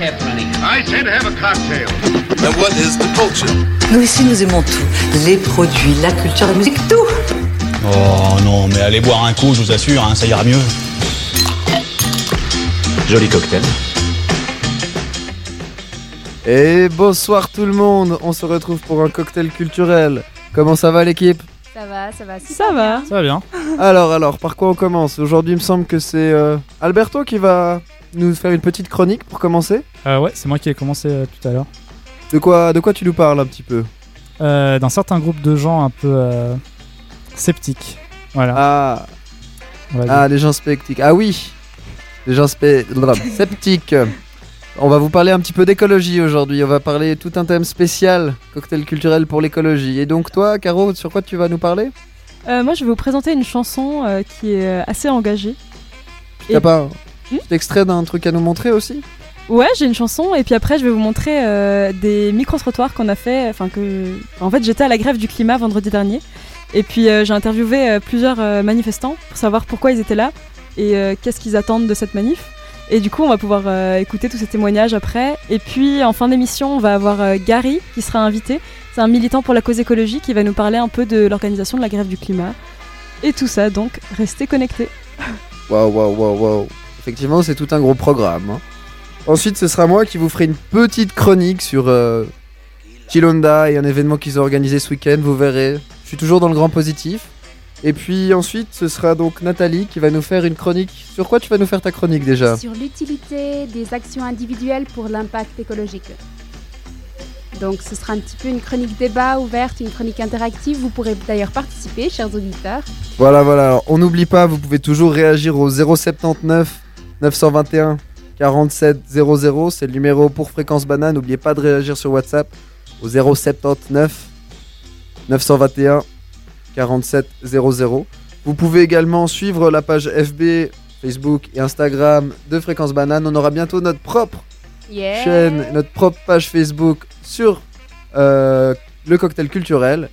happening? I said have a cocktail. And what is the culture? Nous ici, nous aimons tout. Les produits, la culture, la musique, tout. Oh non, mais allez boire un coup, je vous assure, hein, ça ira mieux. Joli cocktail. Et bonsoir tout le monde, on se retrouve pour un cocktail culturel. Comment ça va l'équipe? Ça va, ça va. Ça va. bien. Ça va bien. Alors alors, par quoi on commence? Aujourd'hui il me semble que c'est euh, Alberto qui va nous faire une petite chronique pour commencer. Euh, ouais, c'est moi qui ai commencé euh, tout à l'heure. De quoi, de quoi tu nous parles un petit peu Euh, D'un certain groupe de gens un peu euh, sceptiques. Voilà. Ah, ah les gens sceptiques. Ah oui, les gens sceptiques. On va vous parler un petit peu d'écologie aujourd'hui. On va parler tout un thème spécial, cocktail culturel pour l'écologie. Et donc toi, Caro, sur quoi tu vas nous parler Euh, moi, je vais vous présenter une chanson euh, qui est assez engagée. Et- T'as pas Hmm petit extrait d'un truc à nous montrer aussi Ouais, j'ai une chanson et puis après, je vais vous montrer euh, des micro-trottoirs qu'on a fait. Enfin, que. En fait, j'étais à la grève du climat vendredi dernier. Et puis, euh, j'ai interviewé euh, plusieurs euh, manifestants pour savoir pourquoi ils étaient là et euh, qu'est-ce qu'ils attendent de cette manif. Et du coup, on va pouvoir euh, écouter tous ces témoignages après. Et puis, en fin d'émission, on va avoir euh, Gary qui sera invité. C'est un militant pour la cause écologique qui va nous parler un peu de l'organisation de la grève du climat. Et tout ça, donc, restez connectés. Waouh, waouh, waouh, waouh. Effectivement, c'est tout un gros programme. hein. Ensuite, ce sera moi qui vous ferai une petite chronique sur euh, Chilonda et un événement qu'ils ont organisé ce week-end. Vous verrez. Je suis toujours dans le grand positif. Et puis ensuite, ce sera donc Nathalie qui va nous faire une chronique. Sur quoi tu vas nous faire ta chronique déjà? Sur l'utilité des actions individuelles pour l'impact écologique. Donc ce sera un petit peu une chronique débat ouverte, une chronique interactive. Vous pourrez d'ailleurs participer, chers auditeurs. Voilà, voilà. Alors, on n'oublie pas, vous pouvez toujours réagir au 079 921 47 00. C'est le numéro pour Fréquence Banane. N'oubliez pas de réagir sur WhatsApp au 079 921 47 00. Vous pouvez également suivre la page FB, Facebook et Instagram de Fréquence Banane. On aura bientôt notre propre Yeah. chaîne, notre propre page Facebook sur euh, le cocktail culturel.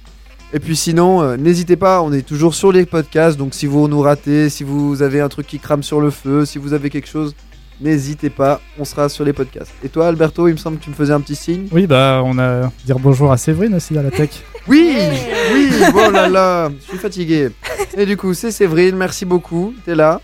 Et puis sinon, euh, n'hésitez pas, on est toujours sur les podcasts, donc si vous nous ratez, si vous avez un truc qui crame sur le feu, si vous avez quelque chose, n'hésitez pas, on sera sur les podcasts. Et toi Alberto, il me semble que tu me faisais un petit signe. Oui, bah, on a dire bonjour à Séverine aussi à la tech. Oui, oui, oh là là, je suis fatigué. Et du coup, c'est Séverine, merci beaucoup, t'es là.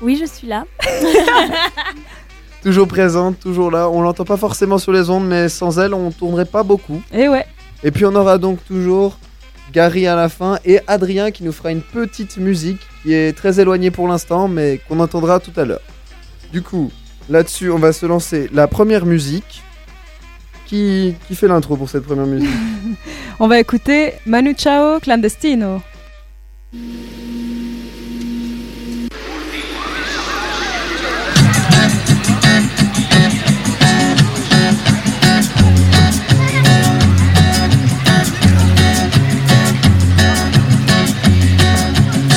Oui, je suis là. Toujours présente, toujours là. On l'entend pas forcément sur les ondes, mais sans elle, on tournerait pas beaucoup. Et ouais. Et puis on aura donc toujours Gary à la fin et Adrien qui nous fera une petite musique qui est très éloignée pour l'instant, mais qu'on entendra tout à l'heure. Du coup, là-dessus, on va se lancer la première musique. Qui, qui fait l'intro pour cette première musique? On va écouter Manu Chao Clandestino.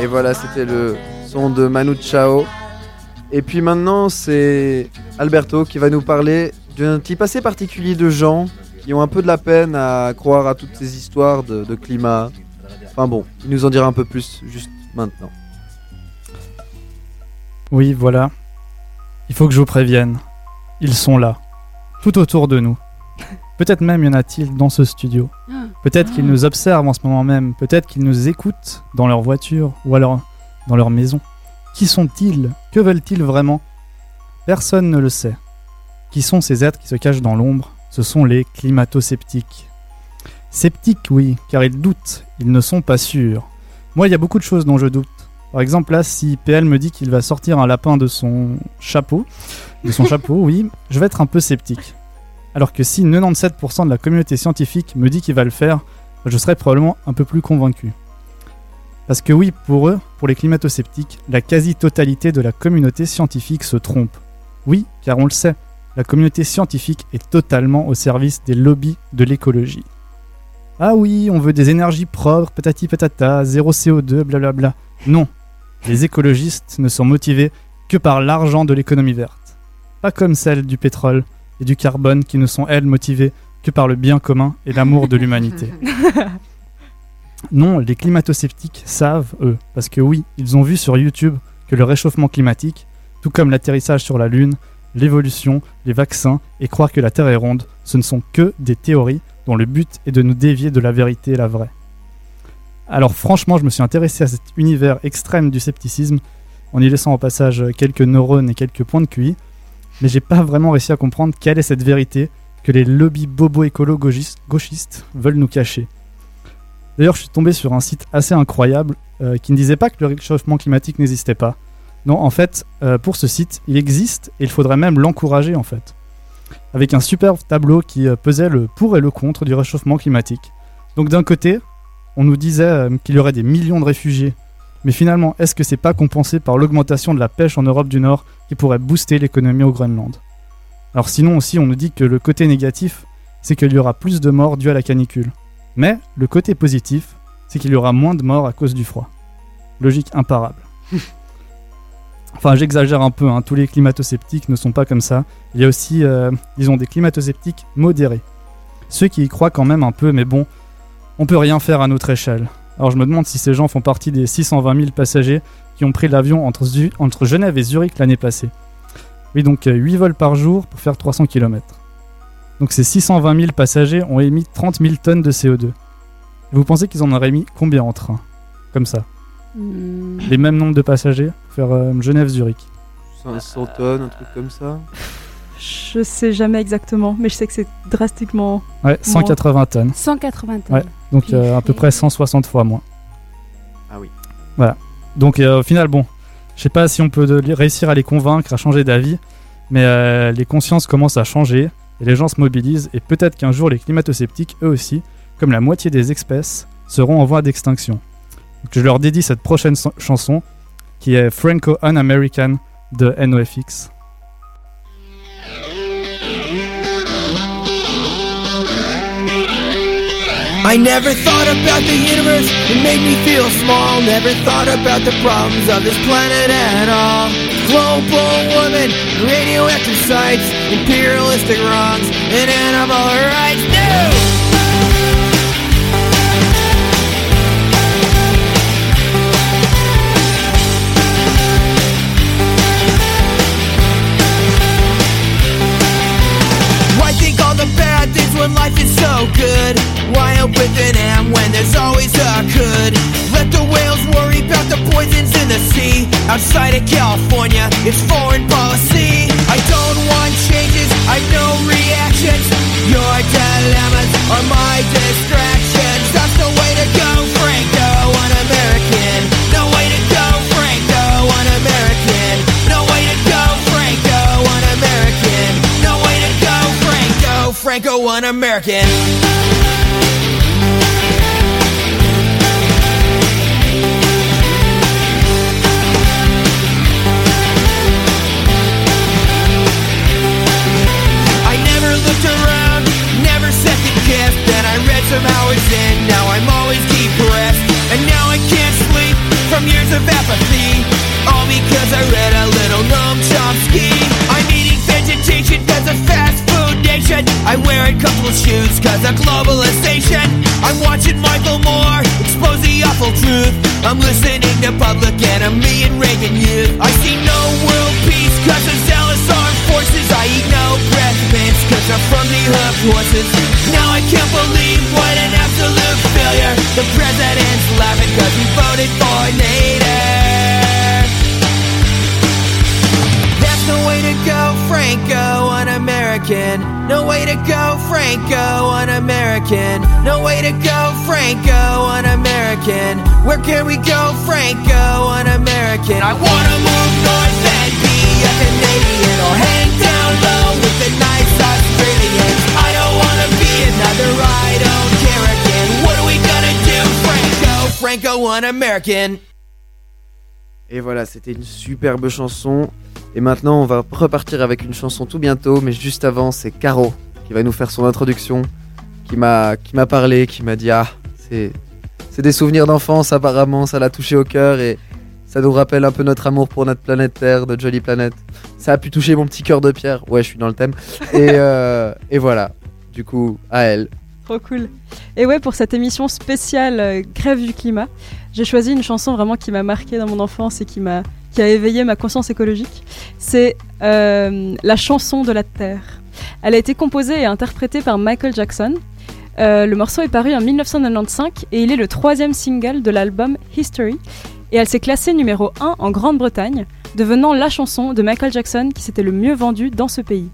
Et voilà, c'était le son de Manu Chao. Et puis maintenant, c'est Alberto qui va nous parler d'un petit passé particulier de gens qui ont un peu de la peine à croire à toutes ces histoires de, de climat. Enfin bon, il nous en dira un peu plus juste maintenant. Oui, voilà. Il faut que je vous prévienne. Ils sont là. Tout autour de nous. Peut-être même y en a-t-il dans ce studio. Peut-être qu'ils nous observent en ce moment même. Peut-être qu'ils nous écoutent dans leur voiture ou alors dans leur maison. Qui sont-ils? Que veulent-ils vraiment? Personne ne le sait. Qui sont ces êtres qui se cachent dans l'ombre? Ce sont les climato-sceptiques. Sceptiques, oui, car ils doutent, ils ne sont pas sûrs. Moi, il y a beaucoup de choses dont je doute. Par exemple, là, si PL me dit qu'il va sortir un lapin de son chapeau, de son chapeau, oui, je vais être un peu sceptique. Alors que si 97% de la communauté scientifique me dit qu'il va le faire, je serais probablement un peu plus convaincu. Parce que oui, pour eux, pour les climato-sceptiques, la quasi-totalité de la communauté scientifique se trompe. Oui, car on le sait, la communauté scientifique est totalement au service des lobbies de l'écologie. Ah oui, on veut des énergies propres, patati patata, zéro CO2, blablabla. Non, les écologistes ne sont motivés que par l'argent de l'économie verte. Pas comme celle du pétrole et du carbone qui ne sont, elles, motivées que par le bien commun et l'amour de l'humanité. Non, les climato-sceptiques savent, eux, parce que oui, ils ont vu sur YouTube que le réchauffement climatique, tout comme l'atterrissage sur la Lune, l'évolution, les vaccins et croire que la Terre est ronde, ce ne sont que des théories dont le but est de nous dévier de la vérité et la vraie. Alors franchement, je me suis intéressé à cet univers extrême du scepticisme en y laissant au passage quelques neurones et quelques points de QI, mais j'ai pas vraiment réussi à comprendre quelle est cette vérité que les lobbies bobo écolo gauchistes, veulent nous cacher. D'ailleurs, je suis tombé sur un site assez incroyable euh, qui ne disait pas que le réchauffement climatique n'existait pas. Non, en fait, euh, pour ce site, il existe et il faudrait même l'encourager en fait. Avec un superbe tableau qui euh, pesait le pour et le contre du réchauffement climatique. Donc d'un côté, on nous disait qu'il y aurait des millions de réfugiés. Mais finalement, est-ce que c'est pas compensé par l'augmentation de la pêche en Europe du Nord qui pourrait booster l'économie au Groenland Alors sinon aussi, on nous dit que le côté négatif, c'est qu'il y aura plus de morts dues à la canicule. Mais le côté positif, c'est qu'il y aura moins de morts à cause du froid. Logique imparable. enfin, j'exagère un peu, hein, tous les climato-sceptiques ne sont pas comme ça. Il y a aussi, euh, disons, des climato-sceptiques modérés. Ceux qui y croient quand même un peu, mais bon, on peut rien faire à notre échelle. Alors je me demande si ces gens font partie des 620 000 passagers qui ont pris l'avion entre, Genève et Zurich l'année passée. Oui, donc euh, 8 vols par jour pour faire 300 km. Donc ces 620 000 passagers ont émis 30 000 tonnes de CO2. Et vous pensez qu'ils en auraient émis combien en train? Comme ça. Hmm. Les mêmes nombres de passagers pour faire euh, Genève-Zurich. 500 tonnes, un truc comme ça. Je sais jamais exactement, mais je sais que c'est drastiquement. Ouais, 180 tonnes. 180 tonnes. Ouais. Donc euh, à peu près 160 fois moins. Ah oui. Voilà. Donc euh, au final, bon, je sais pas si on peut réussir à les convaincre, à changer d'avis, mais euh, les consciences commencent à changer et les gens se mobilisent et peut-être qu'un jour les climato-sceptiques, eux aussi, comme la moitié des espèces, seront en voie d'extinction. Je leur dédie cette prochaine so- chanson qui est Franco Un-American de NOFX. I never thought about the universe, it made me feel small. Never thought about the problems of this planet at all. Global warming, radioactive sites, imperialistic wrongs, and animal rights. No! When life is so good? Why with an M when there's always a could? Let the whales worry about the poisons in the sea. Outside of California, it's foreign policy. I don't want changes, I know reactions. Your dilemmas are my distractions. That's the way to go, Franco, un American. No way to go, Franco, un American. No way to go, Franco, un American. No way to go, Franco, Franco, un American. somehow it's in Now I'm always depressed. And now I can't sleep from years of apathy. All because I read a little Noam Chomsky. I'm eating vegetation cause of fast food nation. I wear a couple shoes cause of globalization. I'm watching Michael Moore expose the awful truth. I'm listening to Public Enemy and Reagan Youth. I see no world peace cause of zealous art forces. I eat no breath mints cause I'm from the hoofed horses. Now I can't believe what an absolute failure. The president's laughing cause he voted for Nader. That's no way to go, Franco, un-American. No way to go, Franco, un-American. No way to go, Franco, un-American. Where can we go, Franco, un-American? I wanna move north and Et voilà, c'était une superbe chanson. Et maintenant, on va repartir avec une chanson tout bientôt. Mais juste avant, c'est Caro qui va nous faire son introduction. Qui m'a, qui m'a parlé, qui m'a dit Ah, c'est, c'est des souvenirs d'enfance, apparemment. Ça l'a touché au cœur. Et ça nous rappelle un peu notre amour pour notre planète Terre, notre jolie planète. Ça a pu toucher mon petit cœur de pierre. Ouais, je suis dans le thème. Et, euh, et voilà. Du coup, à elle. Trop cool. Et ouais, pour cette émission spéciale euh, Grève du climat, j'ai choisi une chanson vraiment qui m'a marqué dans mon enfance et qui m'a qui a éveillé ma conscience écologique. C'est euh, la chanson de la Terre. Elle a été composée et interprétée par Michael Jackson. Euh, le morceau est paru en 1995 et il est le troisième single de l'album History. Et elle s'est classée numéro 1 en Grande-Bretagne, devenant la chanson de Michael Jackson qui s'était le mieux vendue dans ce pays.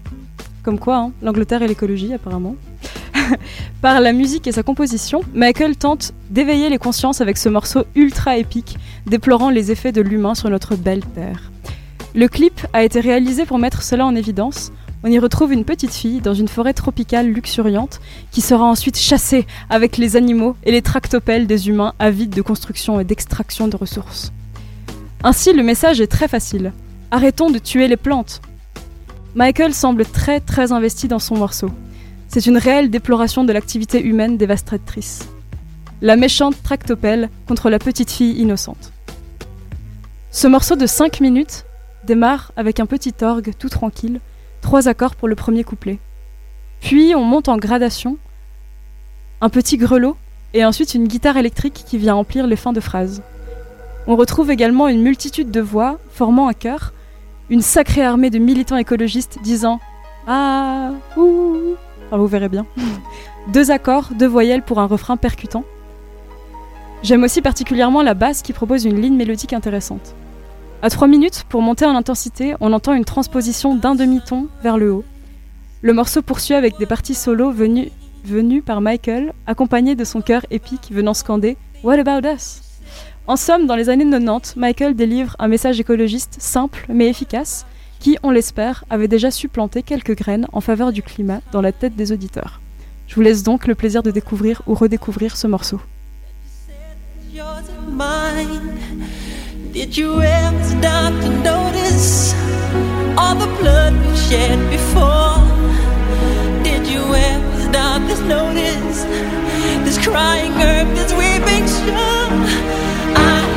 Comme quoi, hein, l'Angleterre et l'écologie apparemment. Par la musique et sa composition, Michael tente d'éveiller les consciences avec ce morceau ultra épique, déplorant les effets de l'humain sur notre belle Terre. Le clip a été réalisé pour mettre cela en évidence. On y retrouve une petite fille dans une forêt tropicale luxuriante qui sera ensuite chassée avec les animaux et les tractopelles des humains avides de construction et d'extraction de ressources. Ainsi, le message est très facile. Arrêtons de tuer les plantes. Michael semble très très investi dans son morceau. C'est une réelle déploration de l'activité humaine dévastatrice. La méchante tractopelle contre la petite fille innocente. Ce morceau de 5 minutes démarre avec un petit orgue tout tranquille, trois accords pour le premier couplet. Puis on monte en gradation, un petit grelot et ensuite une guitare électrique qui vient emplir les fins de phrases. On retrouve également une multitude de voix formant un chœur, une sacrée armée de militants écologistes disant Ah, ouh, Enfin, vous verrez bien. Deux accords, deux voyelles pour un refrain percutant. J'aime aussi particulièrement la basse qui propose une ligne mélodique intéressante. À 3 minutes, pour monter en intensité, on entend une transposition d'un demi-ton vers le haut. Le morceau poursuit avec des parties solo venues, venues par Michael, accompagnées de son chœur épique venant scander What about us? En somme, dans les années 90, Michael délivre un message écologiste simple mais efficace, qui, on l'espère, avait déjà supplanté quelques graines en faveur du climat dans la tête des auditeurs. Je vous laisse donc le plaisir de découvrir ou redécouvrir ce morceau. Did you ever stop to notice all the blood we've shed before? Did you ever stop to notice this crying earth, this weeping shore? What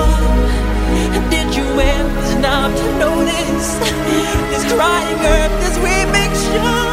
Did you ever stop to notice this crying earth, this weeping shore?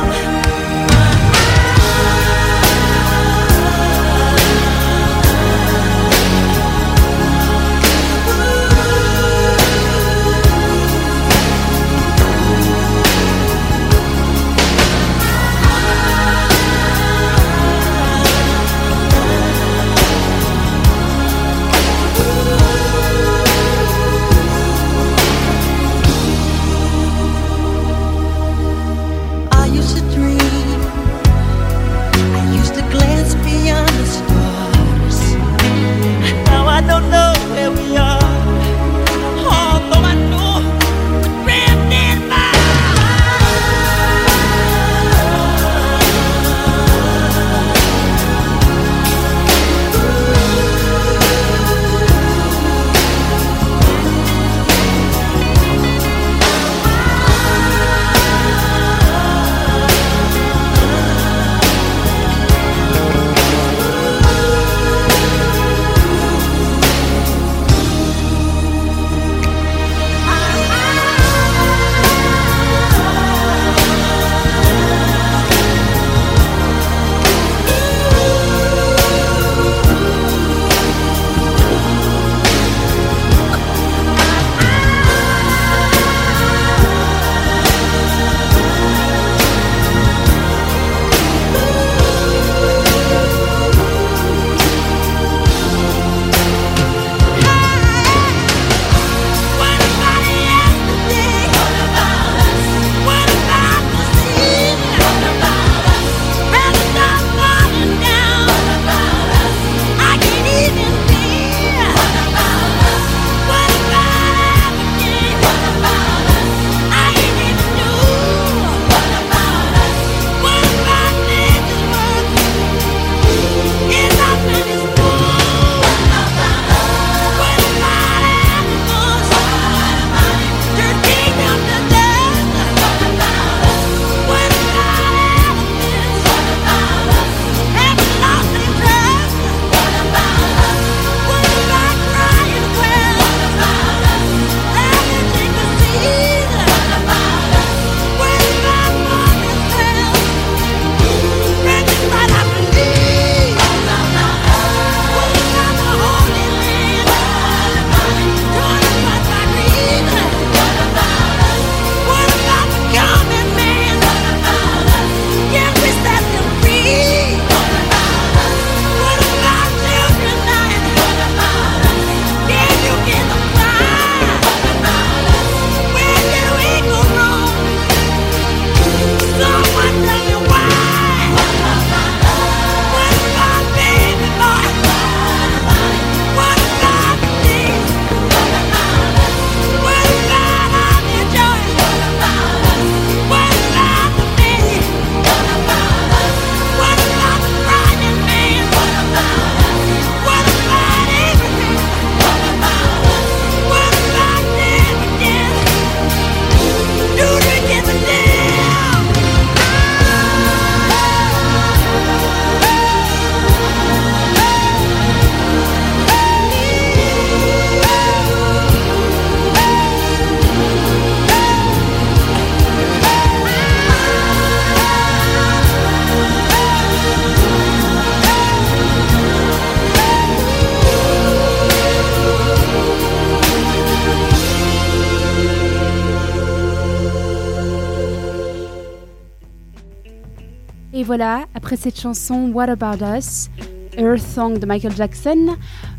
Voilà, après cette chanson What About Us, Earth Song de Michael Jackson,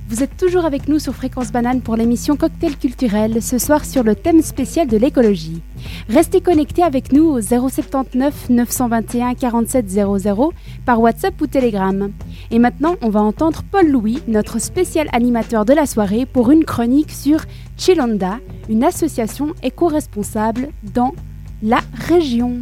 vous êtes toujours avec nous sur Fréquence Banane pour l'émission Cocktail Culturel, ce soir sur le thème spécial de l'écologie. Restez connectés avec nous au 079 921 47 00 par WhatsApp ou Telegram. Et maintenant, on va entendre Paul Louis, notre spécial animateur de la soirée, pour une chronique sur Chilonda, une association éco-responsable dans la région.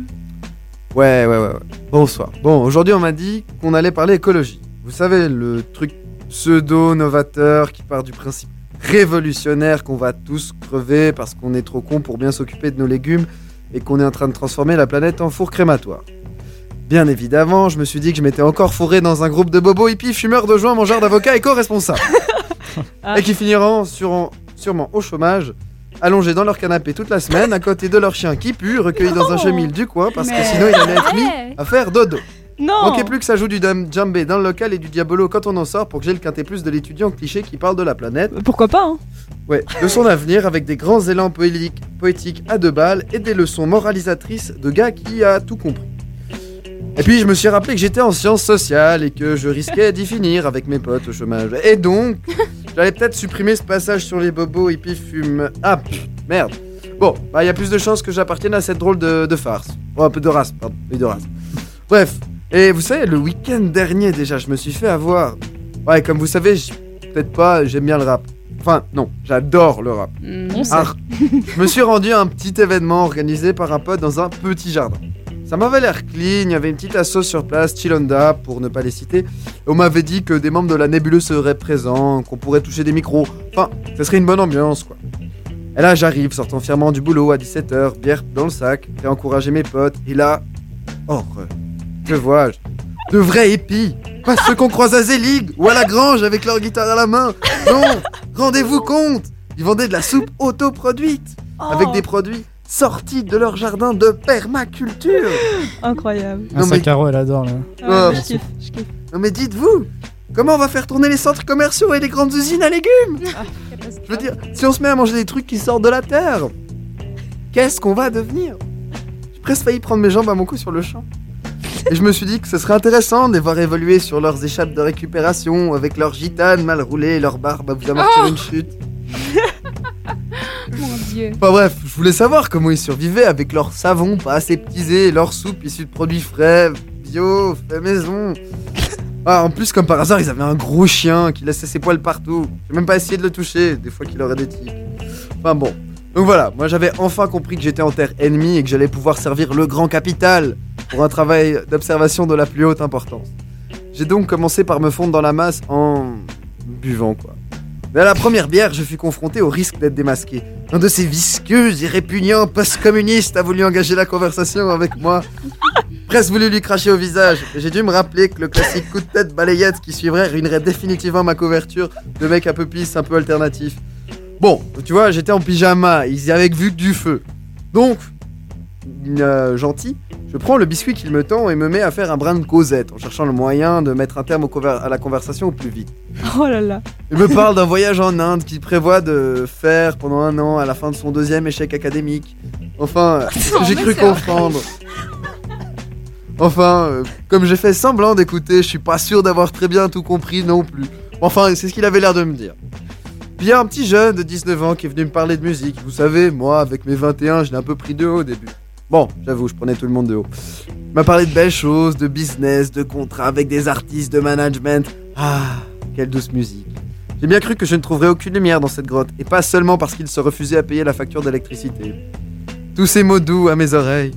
Ouais, ouais, ouais. Bonsoir. Bon, aujourd'hui, on m'a dit qu'on allait parler écologie. Vous savez, le truc pseudo-novateur qui part du principe révolutionnaire qu'on va tous crever parce qu'on est trop con pour bien s'occuper de nos légumes et qu'on est en train de transformer la planète en four crématoire. Bien évidemment, je me suis dit que je m'étais encore fourré dans un groupe de bobos hippies fumeurs de joints mangeurs d'avocats éco-responsables. Ah. Et qui finiront sur- sûrement au chômage, allongés dans leur canapé toute la semaine, à côté de leur chien qui pue, recueilli dans un chenil du coin, parce que sinon il allait être mis à faire dodo. Non Manquait plus que ça joue du dam- djembé dans le local et du diabolo quand on en sort pour que j'ai le quintet plus de l'étudiant cliché qui parle de la planète. Pourquoi pas hein Ouais, de son avenir avec des grands élans poétiques à deux balles et des leçons moralisatrices de gars qui a tout compris. Et puis je me suis rappelé que j'étais en sciences sociales et que je risquais d'y finir avec mes potes au chômage. Et donc, j'allais peut-être supprimer ce passage sur les bobos hippies fument. Ah, pff, merde. Bon, bah il y a plus de chances que j'appartienne à cette drôle de, de farce. Oh, un peu de race, pardon. Oui, de race. Bref, et vous savez, le week-end dernier déjà, je me suis fait avoir. Ouais, comme vous savez, peut-être pas, j'aime bien le rap. Enfin, non, j'adore le rap. On sait. Ah, je me suis rendu à un petit événement organisé par un pote dans un petit jardin. Ça m'avait l'air clean, il y avait une petite asso sur place, Chilonda, pour ne pas les citer. Et on m'avait dit que des membres de la nébuleuse seraient présents, qu'on pourrait toucher des micros. Enfin, ça serait une bonne ambiance, quoi. Et là, j'arrive, sortant fièrement du boulot à 17h, bière dans le sac, à encourager mes potes. Et là, horreur. Que vois-je? De vrais épis Pas ceux qu'on croise à Zelig ou à la grange avec leur guitare à la main. Non Rendez-vous compte Ils vendaient de la soupe autoproduite avec Oh, des produits sortis de leur jardin de permaculture. Incroyable. Un Non, mais- sac à roue, elle adore là. Ah, Oh. je kiffe, je kiffe. Non mais dites-vous, comment on va faire tourner les centres commerciaux et les grandes usines à légumes? Je veux dire, si on se met à manger des trucs qui sortent de la terre, qu'est-ce qu'on va devenir? J'ai presque failli prendre mes jambes à mon cou sur le champ. Et je me suis dit que ce serait intéressant de les voir évoluer sur leurs échappes de récupération, avec leurs gitanes mal roulées et leur barbe à vous amortir une chute. Mon Dieu. Enfin bref, je voulais savoir comment ils survivaient avec leur savon pas aseptisé leur soupe issue de produits frais, bio, fait maison. Ah, en plus, comme par hasard, ils avaient un gros chien qui laissait ses poils partout. J'ai même pas essayé de le toucher, des fois qu'il aurait des tics. Enfin bon. Donc voilà, moi j'avais enfin compris que j'étais en terre ennemie et que j'allais pouvoir servir le grand capital pour un travail d'observation de la plus haute importance. J'ai donc commencé par me fondre dans la masse en buvant quoi. Mais à la première bière, je fus confronté au risque d'être démasqué. Un de ces visqueux et répugnants post-communistes a voulu engager la conversation avec moi. Presque voulu lui cracher au visage. J'ai dû me rappeler que le classique coup de tête balayette qui suivrait ruinerait définitivement ma couverture de mec un peu pisse, un peu alternatif. Bon, tu vois, j'étais en pyjama, ils y avaient vu que du feu. Donc, euh, gentil, je prends le biscuit qu'il me tend et me mets à faire un brin de causette en cherchant le moyen de mettre un terme au à la conversation au plus vite. Oh là là. Il me parle d'un voyage en Inde qu'il prévoit de faire pendant un an à la fin de son deuxième échec académique. Enfin, euh, j'ai cru comprendre. Enfin, euh, comme j'ai fait semblant d'écouter, je suis pas sûr d'avoir très bien tout compris non plus. Enfin, c'est ce qu'il avait l'air de me dire. Puis il y a un petit jeune de 19 ans qui est venu me parler de musique. Vous savez, moi, avec mes 21, je l'ai un peu pris de haut au début. Bon, j'avoue, je prenais tout le monde de haut. Il m'a parlé de belles choses, de business, de contrats avec des artistes, de management. Ah, quelle douce musique. J'ai bien cru que je ne trouverais aucune lumière dans cette grotte, et pas seulement parce qu'il se refusait à payer la facture d'électricité. Tous ces mots doux à mes oreilles.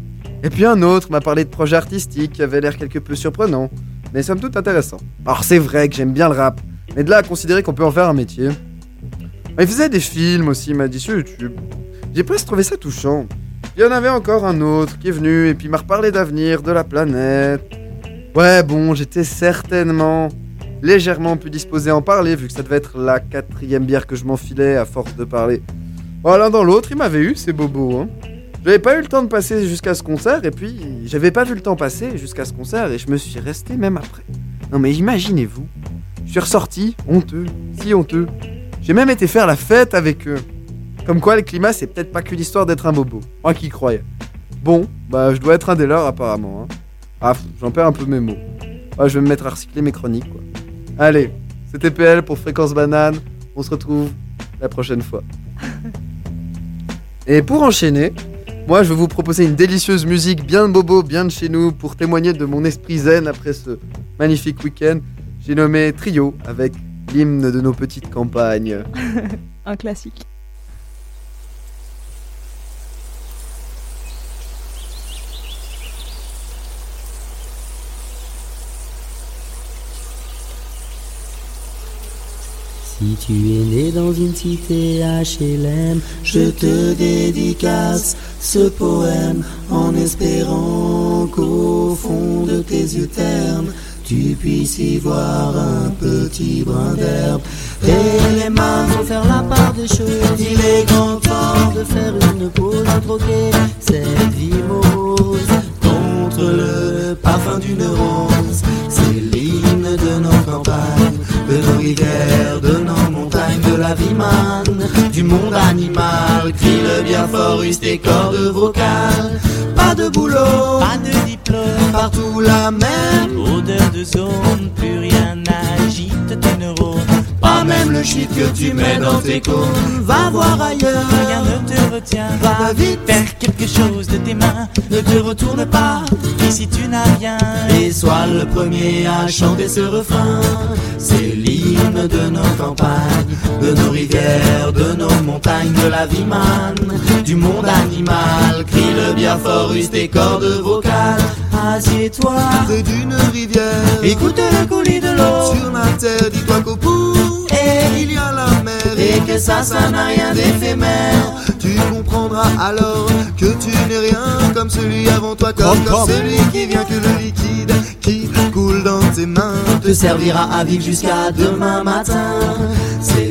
Et puis un autre m'a parlé de projets artistiques qui avaient l'air quelque peu surprenants, mais somme toute intéressants. Alors c'est vrai que j'aime bien le rap, mais de là à considérer qu'on peut en faire un métier. Il faisait des films aussi, il m'a dit sur YouTube. J'ai presque trouvé ça touchant. Il y en avait encore un autre qui est venu et puis m'a reparlé d'avenir, de la planète. Ouais, bon, j'étais certainement légèrement plus disposé à en parler vu que ça devait être la quatrième bière que je m'enfilais à force de parler. Bon, l'un dans l'autre, il m'avait eu, ces bobos. Hein. J'avais pas eu le temps de passer jusqu'à ce concert et puis j'avais pas vu le temps passer jusqu'à ce concert et je me suis resté même après. Non mais imaginez-vous, je suis ressorti, honteux, si honteux. J'ai même été faire la fête avec eux. Comme quoi le climat c'est peut-être pas qu'une histoire d'être un bobo. Moi qui croyais. Bon, bah je dois être un des leurs apparemment. hein. Ah, j'en perds un peu mes mots. Ah, je vais me mettre à recycler mes chroniques, quoi. Allez, c'était PL pour Fréquence Banane. On se retrouve la prochaine fois. Et pour enchaîner, moi, je vais vous proposer une délicieuse musique bien de bobo, bien de chez nous, pour témoigner de mon esprit zen après ce magnifique week-end. J'ai nommé Trio avec l'hymne de nos petites campagnes. Un classique. Si tu es né dans une cité HLM, je te dédicace ce poème en espérant qu'au fond de tes yeux ternes, tu puisses y voir un petit brin d'herbe. Et les mains vont faire la part des choses. Il est grand temps de faire une pause, de troquer cette vie morose contre le parfum d'une rose. C'est l'hymne de nos campagnes, de nos rivières, de nos montagnes, de la vie manne, du monde animal. Crie le bien fort, use tes cordes vocales. Pas de boulot, pas de diplôme, partout la même odeur de zone. Plus rien n'agite tes neurones. Pas même le shit que tu mets dans tes cônes. Va voir ailleurs, rien ne te retient. Va vite faire quelque chose de tes mains. Ne te retourne pas, ici tu n'as rien. Et sois le premier à chanter ce refrain. C'est l'hymne de nos campagnes, de nos rivières, de nos montagnes, de la vie manne, du monde animal. Crie le bien fort, use tes cordes vocales. Assieds-toi près d'une rivière. Écoute le coulis de l'eau sur la terre. Dis-toi qu'au bout, et il y a la mer. Et que ça, ça n'a rien d'éphémère. Tu comprendras alors que tu n'es rien comme celui avant toi, comme, comme celui qui vient que le liquide qui coule dans tes mains te servira à vivre jusqu'à demain matin. C'est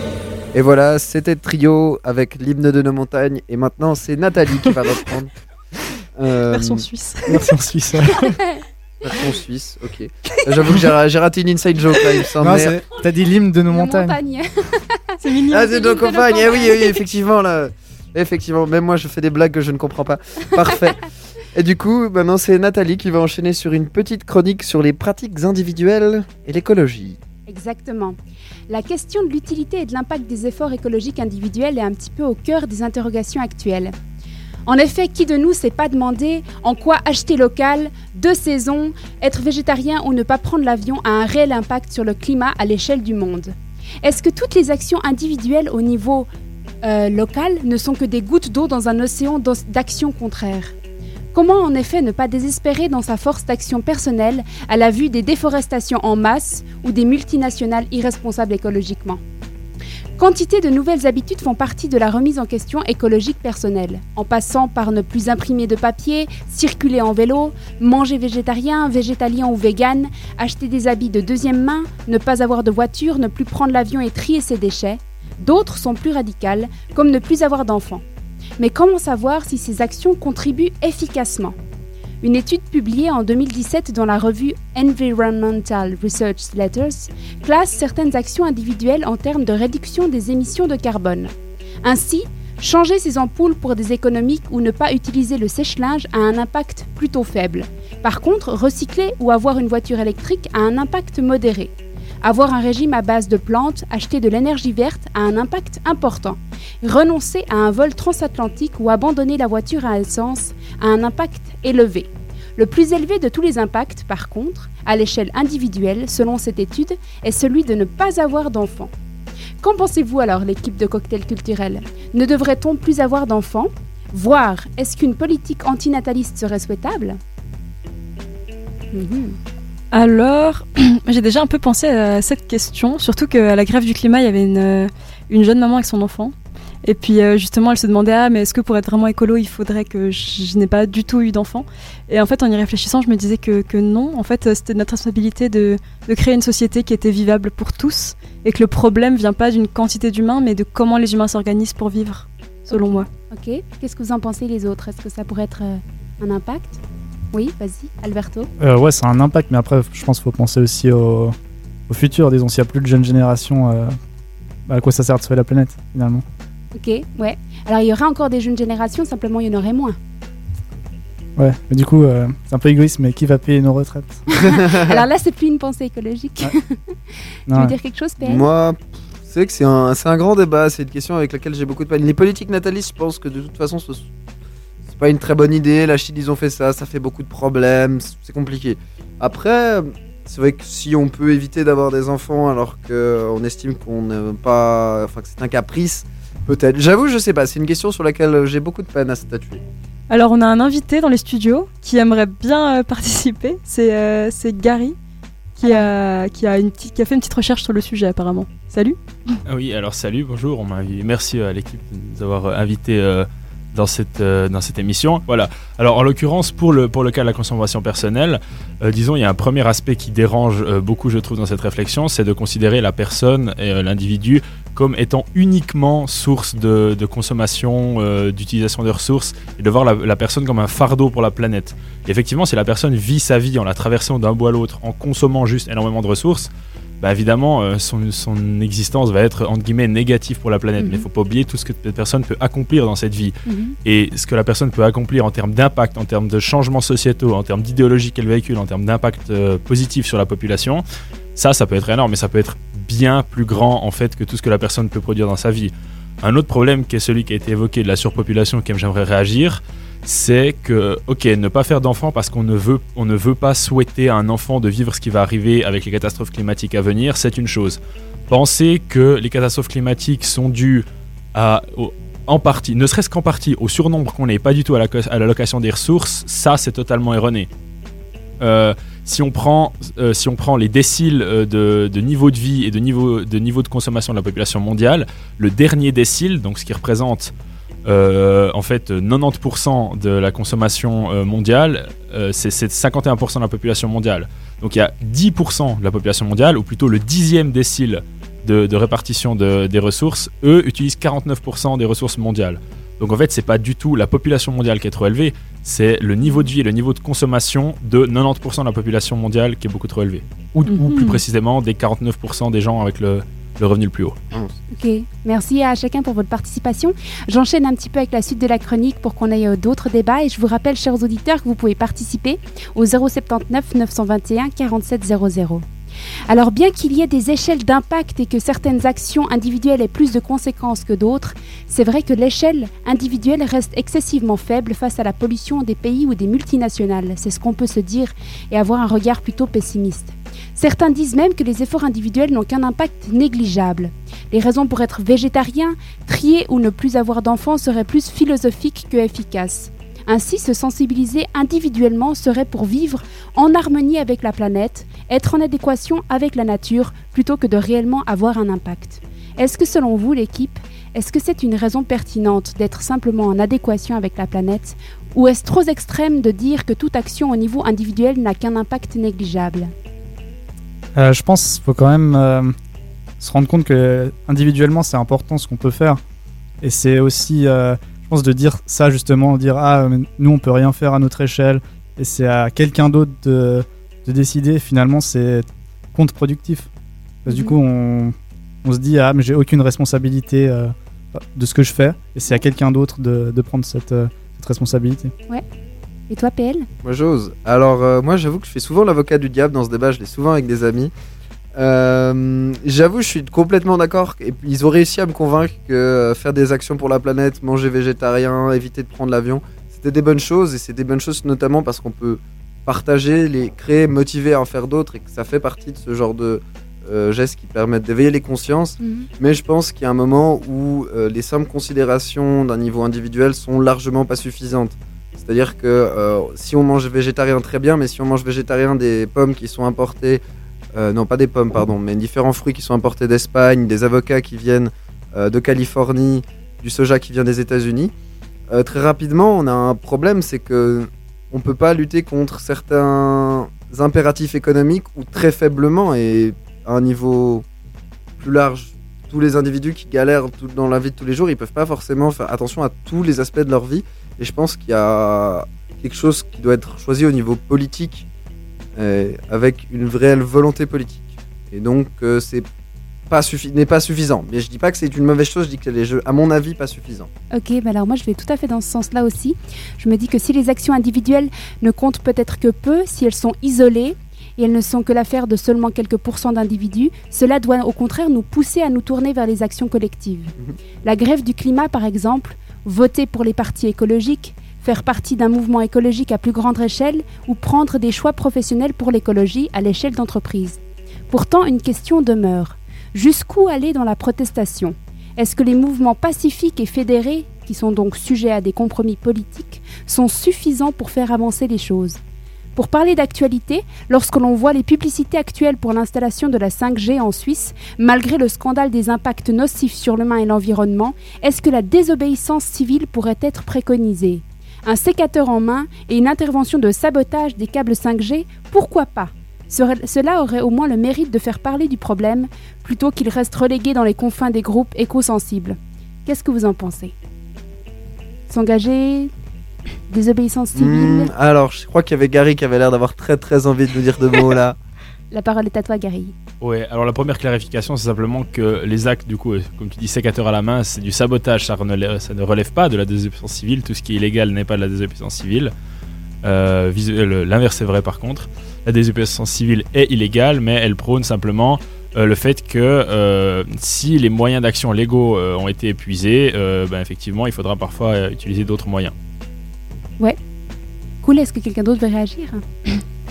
Et voilà, c'était Trio avec l'hymne de nos montagnes. Et maintenant, c'est Nathalie qui va reprendre. Euh, Version suisse. Version suisse. version suisse, ok. J'avoue que j'ai j'ai raté une inside joke là, il me semble. T'as dit l'hymne de nos montagnes. montagnes. C'est mignon. Ah, c'est nos l'hymne de nos campagnes, eh oui, oui, effectivement, là. Effectivement, même moi, je fais des blagues que je ne comprends pas. Parfait. Et du coup, maintenant, c'est Nathalie qui va enchaîner sur une petite chronique sur les pratiques individuelles et l'écologie. Exactement. La question de l'utilité et de l'impact des efforts écologiques individuels est un petit peu au cœur des interrogations actuelles. En effet, qui de nous s'est pas demandé en quoi acheter local, de saison, être végétarien ou ne pas prendre l'avion a un réel impact sur le climat à l'échelle du monde? Est-ce que toutes les actions individuelles au niveau euh, local ne sont que des gouttes d'eau dans un océan d'actions contraires? Comment en effet ne pas désespérer dans sa force d'action personnelle à la vue des déforestations en masse ou des multinationales irresponsables écologiquement? Quantité de nouvelles habitudes font partie de la remise en question écologique personnelle, en passant par ne plus imprimer de papier, circuler en vélo, manger végétarien, végétalien ou vegan, acheter des habits de deuxième main, ne pas avoir de voiture, ne plus prendre l'avion et trier ses déchets. D'autres sont plus radicales, comme ne plus avoir d'enfants. Mais comment savoir si ces actions contribuent efficacement? Une étude publiée en 2017 dans la revue Environmental Research Letters classe certaines actions individuelles en termes de réduction des émissions de carbone. Ainsi, changer ses ampoules pour des économiques ou ne pas utiliser le sèche-linge a un impact plutôt faible. Par contre, recycler ou avoir une voiture électrique a un impact modéré. Avoir un régime à base de plantes, acheter de l'énergie verte a un impact important. Renoncer à un vol transatlantique ou abandonner la voiture à essence a un impact élevé. Le plus élevé de tous les impacts, par contre, à l'échelle individuelle, selon cette étude, est celui de ne pas avoir d'enfants. Qu'en pensez-vous alors, l'équipe de cocktail culturel Ne devrait-on plus avoir d'enfants? Voire, est-ce qu'une politique antinataliste serait souhaitable? Mhm. Alors, j'ai déjà un peu pensé à cette question, surtout qu'à la grève du climat, il y avait une, euh, une jeune maman avec son enfant. Et puis euh, justement, elle se demandait ah mais est-ce que pour être vraiment écolo, il faudrait que je, n'ai pas du tout eu d'enfant? Et en fait, en y réfléchissant, je me disais que, que non. En fait, euh, c'était notre responsabilité de, de créer une société qui était vivable pour tous et que le problème vient pas d'une quantité d'humains, mais de comment les humains s'organisent pour vivre, selon moi. Ok, qu'est-ce que vous en pensez les autres? Est-ce que ça pourrait être un impact? Oui, vas-y, Alberto. Euh, ouais, c'est un impact, mais après, je pense qu'il faut penser aussi au, au futur. Disons, s'il n'y a plus de jeunes générations, euh, bah, à quoi ça sert de sauver la planète, finalement Ok, ouais. Alors il y aura encore des jeunes générations, simplement il y en aurait moins. Ouais, mais du coup, euh, c'est un peu égoïste, mais qui va payer nos retraites Alors là, c'est plus une pensée écologique. tu Non, veux ouais. dire quelque chose, PN Moi, c'est que c'est un, c'est un grand débat. C'est une question avec laquelle j'ai beaucoup de peine. Les politiques natalistes, je pense que de toute façon, ce- pas une très bonne idée. La Chine, ils ont fait ça, ça fait beaucoup de problèmes. c'est- compliqué. Après, c'est vrai que si on peut éviter d'avoir des enfants alors qu'on estime qu'on n'aime pas, enfin que c'est un caprice, peut-être. J'avoue, je sais pas. C'est une question sur laquelle j'ai beaucoup de peine à statuer. Alors, on a un invité dans les studios qui aimerait bien euh, participer. C'est euh, c'est Gary qui a, qui, a une petite, qui a fait une petite recherche sur le sujet apparemment. Salut Ah Oui, alors salut, bonjour, on m'a merci euh, à l'équipe de nous avoir euh, invités euh, dans, cette, euh, dans cette émission. Voilà, alors en l'occurrence, pour le, pour le cas de la consommation personnelle, euh, disons, il y a un premier aspect qui dérange euh, beaucoup, je trouve, dans cette réflexion, c'est de considérer la personne et l'individu comme étant uniquement source de, de consommation, d'utilisation de ressources, et de voir la, personne comme un fardeau pour la planète. Effectivement, si la personne vit sa vie en la traversant d'un bout à l'autre, en consommant juste énormément de ressources, bah évidemment, euh, son, son existence va être entre guillemets négative pour la planète. Mhm. Mais il faut pas oublier tout ce que cette personne peut accomplir dans cette vie. Mhm. Et ce que la personne peut accomplir en termes d'impact, en termes de changements sociétaux, en termes d'idéologie qu'elle véhicule, en termes d'impact euh, positif sur la population, ça, ça peut être énorme, mais ça peut être bien plus grand en fait que tout ce que la personne peut produire dans sa vie. Un autre problème qui est celui qui a été évoqué de la surpopulation, auquel j'aimerais réagir, c'est que, ok, ne pas faire d'enfants parce qu'on ne veut, on ne veut pas souhaiter à un enfant de vivre ce qui va arriver avec les catastrophes climatiques à venir, c'est une chose. Penser que les catastrophes climatiques sont dues à, en partie, ne serait-ce qu'en partie, au surnombre qu'on n'est pas du tout à l'allocation des ressources, ça c'est totalement erroné. Euh, si on prend, euh, si on prend les déciles euh, de, de niveau de vie et de niveau, de niveau de consommation de la population mondiale, le dernier décile, donc ce qui représente euh, en fait 90% de la consommation euh, mondiale, euh, c'est c'est 51% de la population mondiale. Donc il y a 10% de la population mondiale, ou plutôt le dixième décile de, de répartition de- des ressources, eux utilisent 49% des ressources mondiales. Donc en fait, c'est pas du tout la population mondiale qui est trop élevée, c'est le niveau de vie et le niveau de consommation de 90% de la population mondiale qui est beaucoup trop élevé. Ou, ou Mhm. plus précisément des 49% des gens avec le, le revenu le plus haut. Ok, merci à chacun pour votre participation. J'enchaîne un petit peu avec la suite de la chronique pour qu'on ait euh, d'autres débats et je vous rappelle, chers auditeurs, que vous pouvez participer au 079 921 47 00. Alors bien qu'il y ait des échelles d'impact et que certaines actions individuelles aient plus de conséquences que d'autres, c'est vrai que l'échelle individuelle reste excessivement faible face à la pollution des pays ou des multinationales. C'est ce qu'on peut se dire et avoir un regard plutôt pessimiste. Certains disent même que les efforts individuels n'ont qu'un impact négligeable. Les raisons pour être végétarien, trier ou ne plus avoir d'enfants seraient plus philosophiques que efficaces. Ainsi, se sensibiliser individuellement serait pour vivre en harmonie avec la planète, être en adéquation avec la nature, plutôt que de réellement avoir un impact. Est-ce que selon vous, l'équipe, est-ce que c'est une raison pertinente d'être simplement en adéquation avec la planète, ou est-ce trop extrême de dire que toute action au niveau individuel n'a qu'un impact négligeable? Euh, je pense qu'il faut quand même euh, se rendre compte que individuellement c'est important ce qu'on peut faire. Et c'est aussi, euh, je pense, de dire ça justement, dire ah nous on peut rien faire à notre échelle et c'est à quelqu'un d'autre de, de décider, finalement, c'est contre-productif. Parce que du Mhm. coup, on, on se dit, ah, mais j'ai aucune responsabilité de ce que je fais, et c'est à quelqu'un d'autre de, de prendre cette, cette responsabilité. Et toi, PL Moi j'ose. Alors euh, moi j'avoue que je fais souvent l'avocat du diable dans ce débat, je l'ai souvent avec des amis. Euh, j'avoue je suis complètement d'accord ils ont réussi à me convaincre que euh, faire des actions pour la planète, manger végétarien, éviter de prendre l'avion, c'était des bonnes choses et c'est des bonnes choses notamment parce qu'on peut partager, les créer, motiver à en faire d'autres et que ça fait partie de ce genre de euh, gestes qui permettent d'éveiller les consciences. Mhm. Mais je pense qu'il y a un moment où euh, les simples considérations d'un niveau individuel sont largement pas suffisantes. C'est-à-dire que euh, si on mange végétarien, très bien, mais si on mange végétarien des pommes qui sont importées, euh, non pas des pommes, pardon, mais différents fruits qui sont importés d'Espagne, des avocats qui viennent euh, de Californie, du soja qui vient des États-Unis, très rapidement, on a un problème, c'est que on peut pas lutter contre certains impératifs économiques ou très faiblement et à un niveau plus large. Tous les individus qui galèrent dans la vie de tous les jours, ils peuvent pas forcément faire attention à tous les aspects de leur vie. Et je pense qu'il y a quelque chose qui doit être choisi au niveau politique, euh, avec une réelle volonté politique. Et donc, euh, c'est pas n'est pas suffisant. Mais je dis pas que c'est une mauvaise chose, je dis que les jeux, à mon avis, pas suffisant. Ok, alors moi je vais tout à fait dans ce sens-là aussi. Je me dis que si les actions individuelles ne comptent peut-être que peu, si elles sont isolées et elles ne sont que l'affaire de seulement quelques pourcents d'individus, cela doit au contraire nous pousser à nous tourner vers les actions collectives. La grève du climat, par exemple, voter pour les partis écologiques, faire partie d'un mouvement écologique à plus grande échelle ou prendre des choix professionnels pour l'écologie à l'échelle d'entreprise. Pourtant, une question demeure. Jusqu'où aller dans la protestation? Est-ce que les mouvements pacifiques et fédérés, qui sont donc sujets à des compromis politiques, sont suffisants pour faire avancer les choses? Pour parler d'actualité, lorsque l'on voit les publicités actuelles pour l'installation de la 5G en Suisse, malgré le scandale des impacts nocifs sur l'humain et l'environnement, est-ce que la désobéissance civile pourrait être préconisée? Un sécateur en main et une intervention de sabotage des câbles 5G, pourquoi pas? Cela aurait au moins le mérite de faire parler du problème plutôt qu'il reste relégué dans les confins des groupes éco-sensibles. Qu'est-ce que vous en pensez? S'engager? Désobéissance civile Hmm, alors, je crois qu'il y avait Gary qui avait l'air d'avoir très très envie de nous dire deux mots là. La parole est à toi, Gary. Ouais, alors la première clarification, c'est simplement que les actes, du coup, euh, comme tu dis, sécateur à la main, c'est du sabotage, ça, ne- ça ne relève pas de la désobéissance civile. Tout ce qui est illégal n'est pas de la désobéissance civile. Euh, L'inverse est vrai par contre. La désobéissance civile est illégale, mais elle prône simplement euh, le fait que euh, si les moyens d'action légaux euh, ont été épuisés, euh, ben, effectivement, il faudra parfois euh, utiliser d'autres moyens. Cool, est-ce que quelqu'un d'autre veut réagir?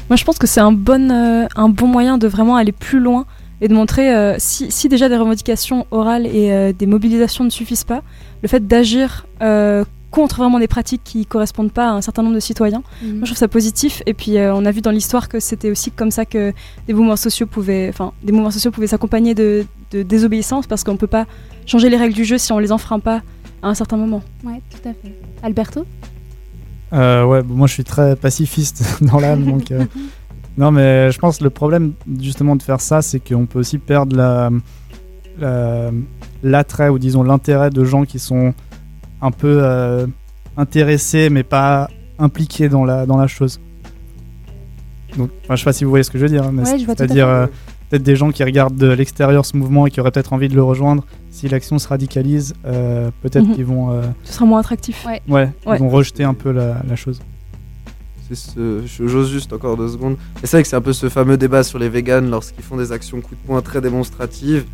Moi, je pense que c'est un bon, euh, un bon moyen de vraiment aller plus loin et de montrer euh, si, si déjà des revendications orales et euh, des mobilisations ne suffisent pas, le fait d'agir contre vraiment des pratiques qui correspondent pas à un certain nombre de citoyens. Mhm. Moi, je trouve ça positif. Et puis, euh, on a vu dans l'histoire que c'était aussi comme ça que des mouvements sociaux pouvaient, enfin, des mouvements sociaux pouvaient s'accompagner de, de désobéissance parce qu'on peut pas changer les règles du jeu si on les enfreint pas à un certain moment. Ouais, tout à fait. Alberto? Euh, ouais, moi je suis très pacifiste dans l'âme, donc. euh, Non, mais je pense que le problème justement de faire ça, c'est qu'on peut aussi perdre la- la- l'attrait ou disons l'intérêt de gens qui sont un peu euh, intéressés mais pas impliqués dans la, dans la chose. Donc, enfin, je sais pas si vous voyez ce que je veux dire, hein, mais Ouais, je vois tout à c'est-à-dire fait. Peut-être des gens qui regardent de l'extérieur ce mouvement et qui auraient peut-être envie de le rejoindre. Si l'action se radicalise, euh, peut-être Mhm. qu'ils vont, euh, Ce sera moins attractif. Ouais. ouais, Ouais. ils vont rejeter un peu la, la chose. Ce- je- J'ose juste encore deux secondes. Et c'est vrai que c'est un peu ce fameux débat sur les véganes lorsqu'ils font des actions coup de poing très démonstratives.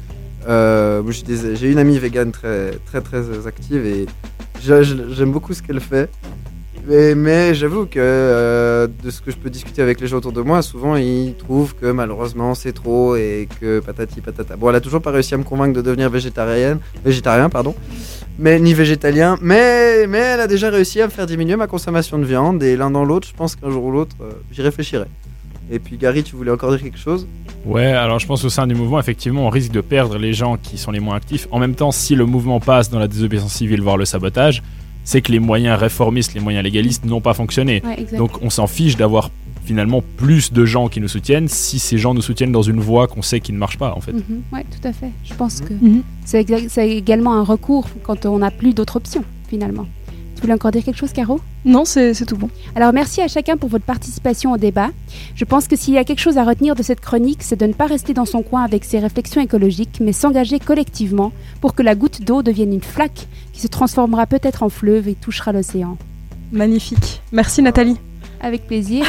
Euh, moi, j'ai une amie végane très très très active et j'a- j'aime beaucoup ce qu'elle fait. Mais, j'avoue que euh, de ce que je peux discuter avec les gens autour de moi, souvent ils trouvent que malheureusement c'est trop et que patati patata. Bon, elle a toujours pas réussi à me convaincre de devenir végétarienne, végétarien, pardon, mais ni végétalien. Mais mais elle a déjà réussi à me faire diminuer ma consommation de viande et l'un dans l'autre, je pense qu'un jour ou l'autre, euh, j'y réfléchirai. Et puis Gary, tu voulais encore dire quelque chose? Ouais, alors je pense au sein du mouvement, effectivement, on risque de perdre les gens qui sont les moins actifs. En même temps, si le mouvement passe dans la désobéissance civile, voire le sabotage, c'est que les moyens réformistes, les moyens légalistes n'ont pas fonctionné. Ouais. Donc on s'en fiche d'avoir finalement plus de gens qui nous soutiennent si ces gens nous soutiennent dans une voie qu'on sait qui ne marche pas en fait. Mhm, ouais, tout à fait. Je pense que Mhm. c'est exa- c'est également un recours quand on n'a plus d'autres options, finalement. Tu voulais encore dire quelque chose, Caro? Non, c'est c'est tout bon. Alors merci à chacun pour votre participation au débat. Je pense que s'il y a quelque chose à retenir de cette chronique, c'est de ne pas rester dans son coin avec ses réflexions écologiques, mais s'engager collectivement pour que la goutte d'eau devienne une flaque qui se transformera peut-être en fleuve et touchera l'océan. Magnifique. Merci Nathalie. Avec plaisir.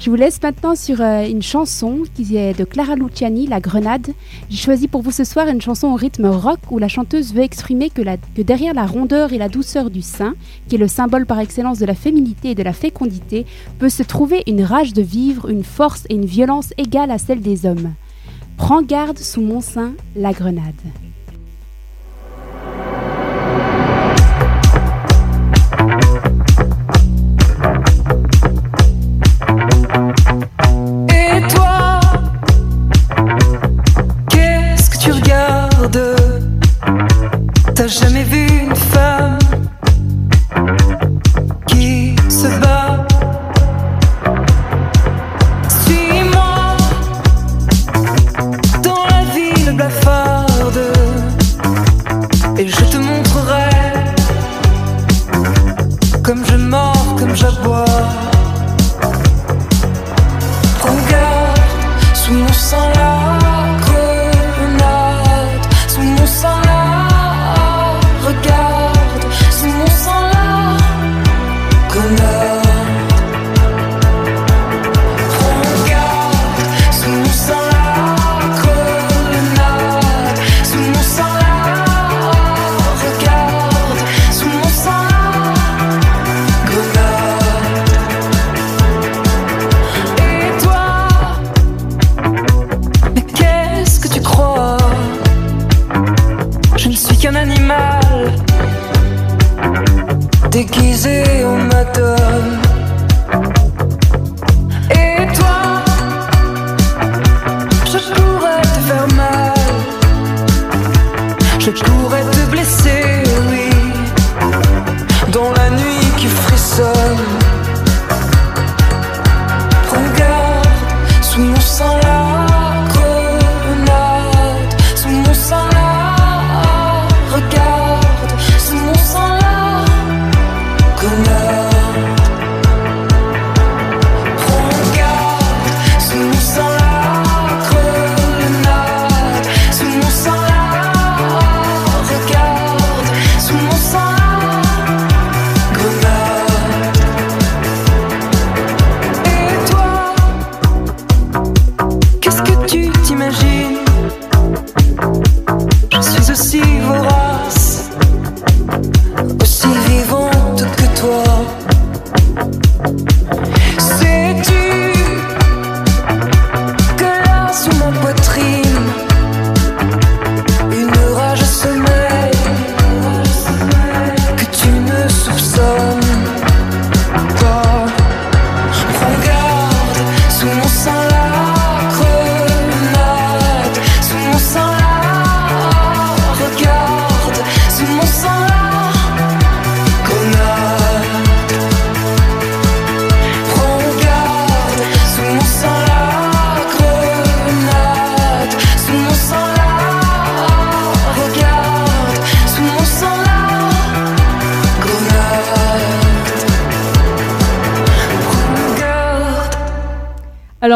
Je vous laisse maintenant sur euh, une chanson qui est de Clara Luciani, La Grenade. J'ai choisi pour vous ce soir une chanson au rythme rock où la chanteuse veut exprimer que, derrière la rondeur et la douceur du sein, qui est le symbole par excellence de la féminité et de la fécondité, peut se trouver une rage de vivre, une force et une violence égales à celle des hommes. Prends garde sous mon sein, la grenade. Jamais vu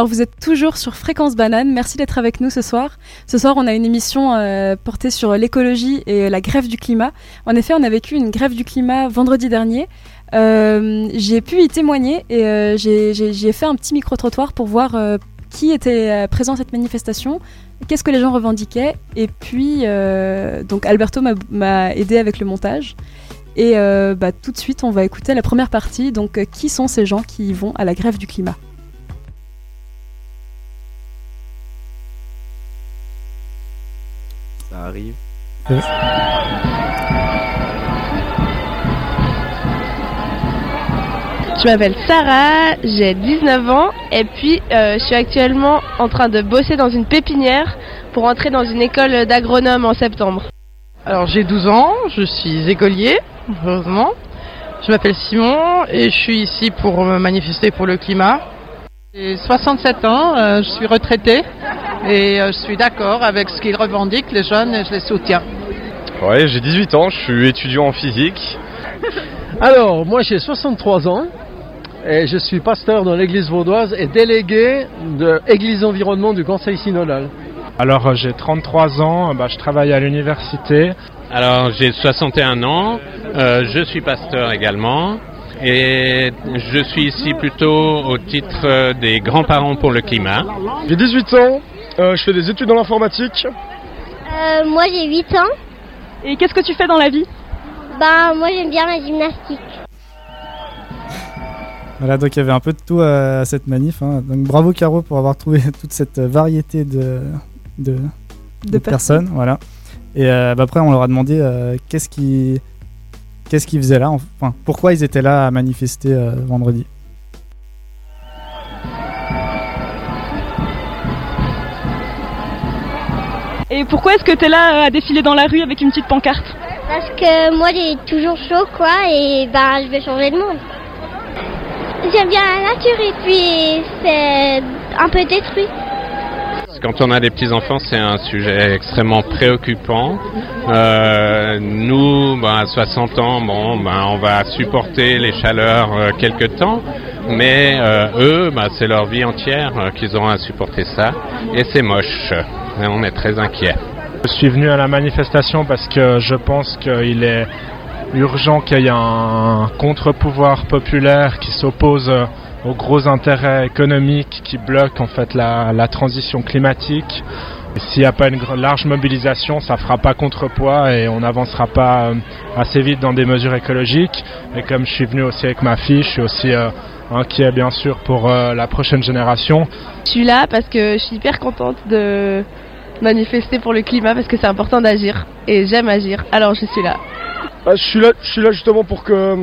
Vous êtes toujours sur Fréquence Banane, merci d'être avec nous ce soir. Ce soir on a une émission euh, portée sur l'écologie et la grève du climat. En effet on a vécu une grève du climat vendredi dernier. Euh, j'ai pu y témoigner et euh, j'ai- fait un petit micro-trottoir pour voir qui était présent à cette manifestation, qu'est-ce que les gens revendiquaient et puis donc Alberto m'a- aidé avec le montage. Et bah, tout de suite on va écouter la première partie, donc qui sont ces gens qui vont à la grève du climat? Ça arrive. Je m'appelle Sarah, j'ai 19 ans et puis euh, je suis actuellement en train de bosser dans une pépinière pour entrer dans une école d'agronome en septembre. Alors j'ai 12 ans, je suis écolier, heureusement. Je m'appelle Simon et je suis ici pour me manifester pour le climat. J'ai 67 ans, euh, je suis retraité et euh, je suis d'accord avec ce qu'ils revendiquent, les jeunes, et je les soutiens. Ouais, j'ai 18 ans, je suis étudiant en physique. Alors, moi j'ai 63 ans et je suis pasteur dans l'église vaudoise et délégué de Église Environnement du Conseil synodal. Alors euh, j'ai 33 ans, bah, je travaille à l'université. Alors j'ai 61 ans, euh, je suis pasteur également et je suis ici plutôt au titre euh, des grands-parents pour le climat. J'ai 18 ans, euh, je fais des études dans l'informatique. Euh, moi j'ai 8 ans. Et qu'est-ce que tu fais dans la vie? Bah moi j'aime bien la gymnastique. Voilà, donc il y avait un peu de tout à, à cette manif. hein. Donc bravo Caro pour avoir trouvé toute cette variété de, de, De personnes. Voilà. Et euh, bah, après, on leur a demandé euh, qu'est-ce qu'ils qu'est-ce qu'ils faisaient là, enfin pourquoi ils étaient là à manifester euh, vendredi? Et pourquoi est-ce que t'es là euh, à défiler dans la rue avec une petite pancarte Parce que moi j'ai toujours chaud quoi et bah je vais changer le monde. J'aime bien la nature et puis c'est un peu détruit. Quand on a des petits-enfants, c'est un sujet extrêmement préoccupant. Euh, nous, ben, à 60 ans, bon, ben, on va supporter les chaleurs euh, quelque temps, mais euh, eux, ben, c'est leur vie entière euh, qu'ils auront à supporter ça, et c'est moche. Et on est très inquiets. Je suis venu à la manifestation parce que je pense qu'il est urgent qu'il y ait un contre-pouvoir populaire qui s'oppose aux gros intérêts économiques qui bloquent en fait la, la transition climatique. S'il n'y a pas une large mobilisation, ça fera pas contrepoids et on n'avancera pas euh, assez vite dans des mesures écologiques. Et comme je suis venu aussi avec ma fille, je suis aussi euh, inquiet bien sûr pour euh, la prochaine génération. Je suis là parce que je suis hyper contente de manifester pour le climat parce que c'est important d'agir et j'aime agir. Alors je suis là. Ah, je, suis là, je suis là justement pour que euh,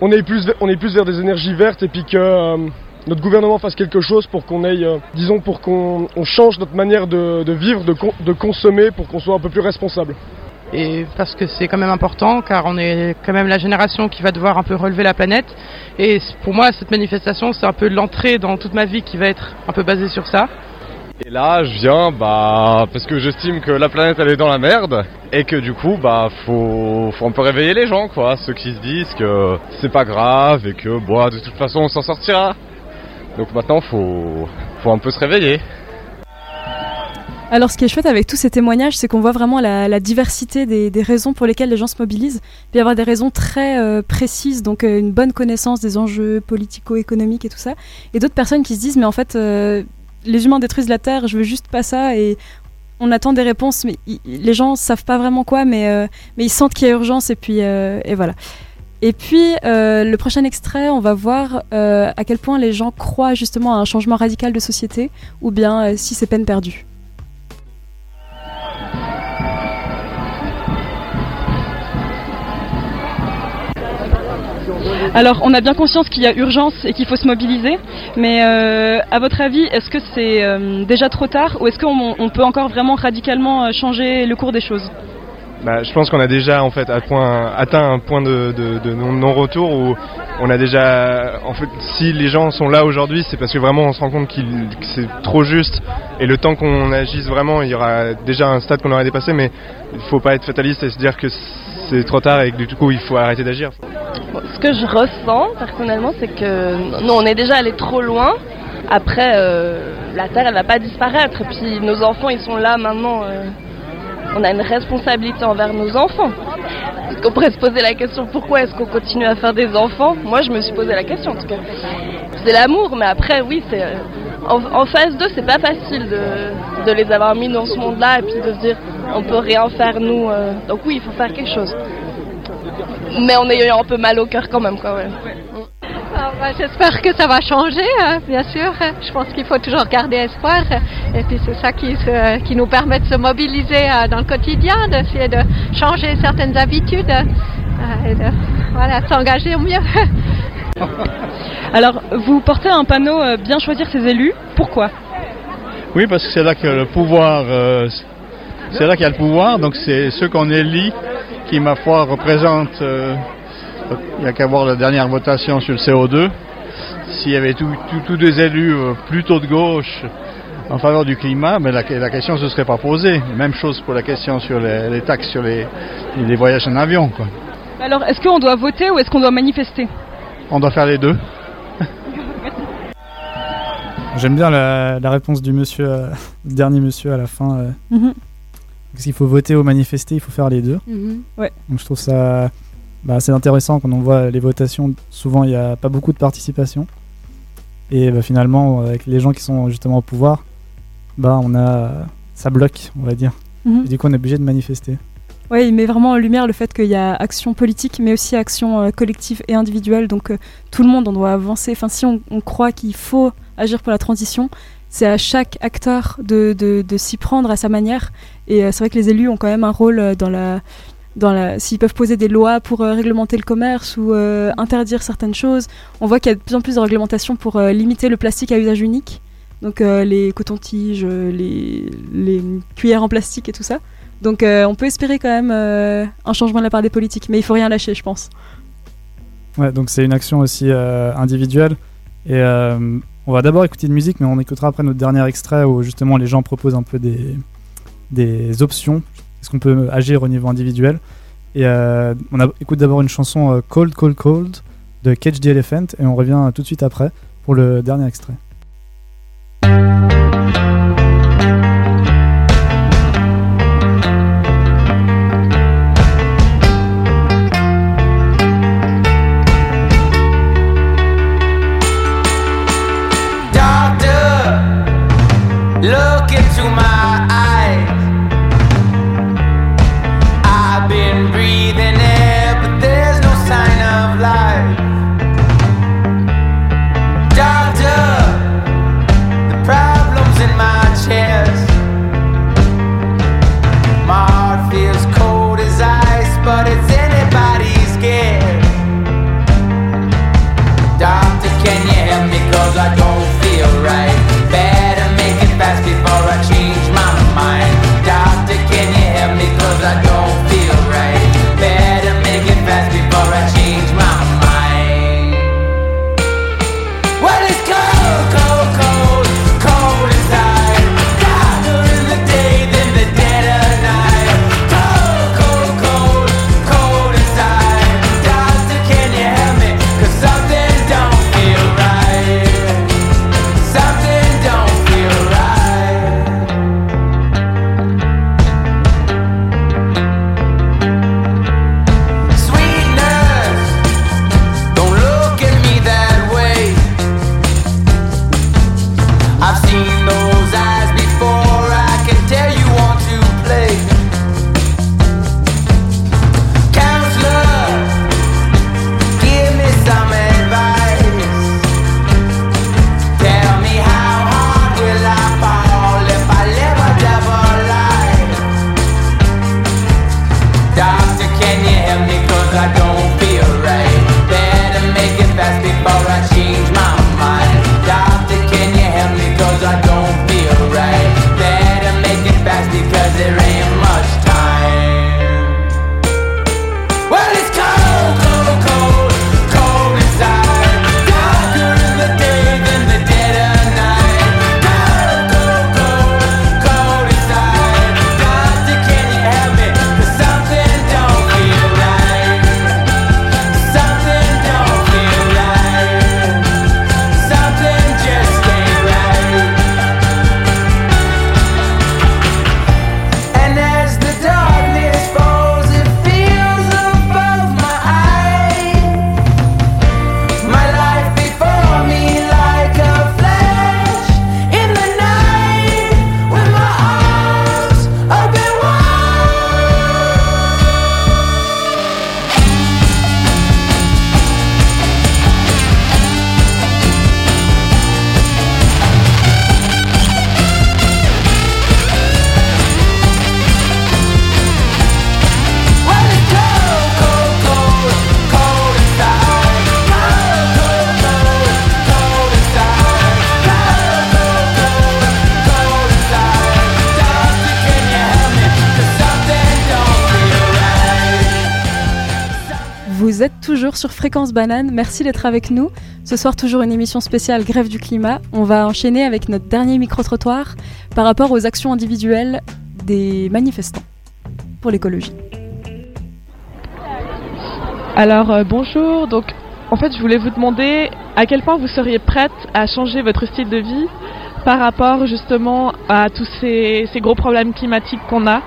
on aille plus, vers- on aille plus vers des énergies vertes et puis que euh, notre gouvernement fasse quelque chose pour qu'on aille, euh, disons, pour qu'on on change notre manière de, de vivre, de, con- de consommer, pour qu'on soit un peu plus responsable. Et parce que c'est quand même important, car on est quand même la génération qui va devoir un peu relever la planète. Et pour moi, cette manifestation, c'est un peu l'entrée dans toute ma vie qui va être un peu basée sur ça. Et là, je viens bah parce que j'estime que la planète elle est dans la merde et que du coup bah faut faut un peu réveiller les gens quoi, ceux qui se disent que c'est pas grave et que bah de toute façon on s'en sortira. Donc maintenant faut faut un peu se réveiller. Alors, ce qui est chouette avec tous ces témoignages, c'est qu'on voit vraiment la, diversité des, des raisons pour lesquelles les gens se mobilisent. Il peut y avoir des raisons très euh, précises, donc euh, une bonne connaissance des enjeux politico-économiques et tout ça. Et d'autres personnes qui se disent, mais en fait, euh, les humains détruisent la Terre, je veux juste pas ça. Et on attend des réponses, mais les gens savent pas vraiment quoi, mais, euh, mais ils sentent qu'il y a urgence, et puis euh, et voilà. Et puis, euh, le prochain extrait, on va voir à quel point les gens croient justement à un changement radical de société, ou bien si c'est peine perdue. Alors, on a bien conscience qu'il y a urgence et qu'il faut se mobiliser, mais euh, à votre avis, est-ce que c'est euh, déjà trop tard ou est-ce qu'on on peut encore vraiment radicalement euh, changer le cours des choses? Bah, je pense qu'on a déjà en fait atteint un point de, de- de non- non-retour où on a déjà en fait si les gens sont là aujourd'hui c'est parce que vraiment on se rend compte que c'est trop juste et le temps qu'on agisse vraiment il y aura déjà un stade qu'on aurait dépassé mais il faut pas être fataliste et se dire que c'est trop tard et du coup il faut arrêter d'agir. Ce que je ressens personnellement, c'est que nous, on est déjà allé trop loin. Après, euh, la Terre, elle va pas disparaître. Et puis, nos enfants, ils sont là maintenant. euh, on a une responsabilité envers nos enfants. Est-ce qu'on pourrait se poser la question pourquoi est-ce qu'on continue à faire des enfants? Moi, je me suis posé la question en tout cas. C'est l'amour, mais après, oui, c'est euh, en, en phase 2, c'est pas facile de, les avoir mis dans ce monde-là et puis de se dire on peut rien faire nous. euh. donc oui, il faut faire quelque chose. Mais en ayant un peu mal au cœur quand même. Ah, bah, J'espère que ça va changer, hein, bien sûr. Je pense qu'il faut toujours garder espoir. Et puis c'est ça qui, nous permet de se mobiliser euh, dans le quotidien, d'essayer de changer certaines habitudes euh, et de s'engager au mieux. Alors, vous portez un panneau euh, bien choisir ses élus. Pourquoi? Oui, parce que c'est là que le pouvoir, euh, c'est là qu'il y a le pouvoir, donc c'est ceux qu'on élit qui, ma foi, représentent. euh, il n'y a qu'à voir la dernière votation sur le CO2. S'il y avait tous des élus plutôt de gauche en faveur du climat, mais la, la question ne se serait pas posée. Même chose pour la question sur les, les taxes sur les, les voyages en avion. Quoi. Alors, est-ce qu'on doit voter ou est-ce qu'on doit manifester? On doit faire les deux. J'aime bien la, la réponse du monsieur, euh, dernier monsieur à la fin. euh. Mhm. S'il faut voter ou manifester, il faut faire les deux. Mhm. Ouais. Donc je trouve ça bah, assez intéressant quand on voit les votations. Souvent, il n'y a pas beaucoup de participation. Et bah, finalement, avec les gens qui sont justement au pouvoir, bah, on a, ça bloque, on va dire. Mhm. Et du coup, on est obligé de manifester. Ouais, il met vraiment en lumière le fait qu'il y a action politique, mais aussi action euh, collective et individuelle. Donc euh, tout le monde, on doit avancer. Enfin, si on, croit qu'il faut agir pour la transition, c'est à chaque acteur de, de, s'y prendre à sa manière. Et euh, c'est vrai que les élus ont quand même un rôle dans la dans la s'ils peuvent poser des lois pour réglementer le commerce ou interdire certaines choses. On voit qu'il y a de plus en plus de réglementations pour limiter le plastique à usage unique. Donc les cotons-tiges, les, les cuillères en plastique et tout ça. Donc euh, on peut espérer quand même euh, un changement de la part des politiques, mais il faut rien lâcher, je pense. Ouais, donc c'est une action aussi euh, individuelle. Et on va d'abord écouter de musique, mais on écoutera après notre dernier extrait où justement les gens proposent un peu des, des options. Est-ce qu'on peut agir au niveau individuel? Et on écoute d'abord une chanson Cold, Cold, Cold de Cage the Elephant et on revient tout de suite après pour le dernier extrait. Sur Fréquence Banane, merci d'être avec nous. Ce soir, toujours une émission spéciale Grève du climat. On va enchaîner avec notre dernier micro-trottoir par rapport aux actions individuelles des manifestants pour l'écologie. Alors euh, bonjour, donc en fait je voulais vous demander à quel point vous seriez prête à changer votre style de vie par rapport justement à tous ces, ces gros problèmes climatiques qu'on a.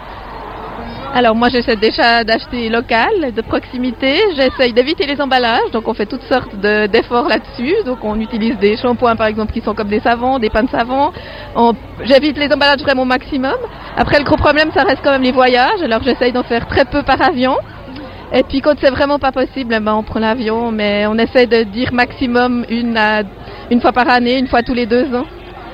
Alors moi j'essaie déjà d'acheter local, de proximité, j'essaye d'éviter les emballages, donc on fait toutes sortes de- d'efforts là-dessus, donc on utilise des shampoings par exemple qui sont comme des savons, des pains de savon, On- j'évite les emballages vraiment au maximum. Après le gros problème ça reste quand même les voyages, alors j'essaye d'en faire très peu par avion. Et puis quand c'est vraiment pas possible, ben, on prend l'avion, mais on essaie de dire maximum une, une fois par année, une fois tous les deux ans.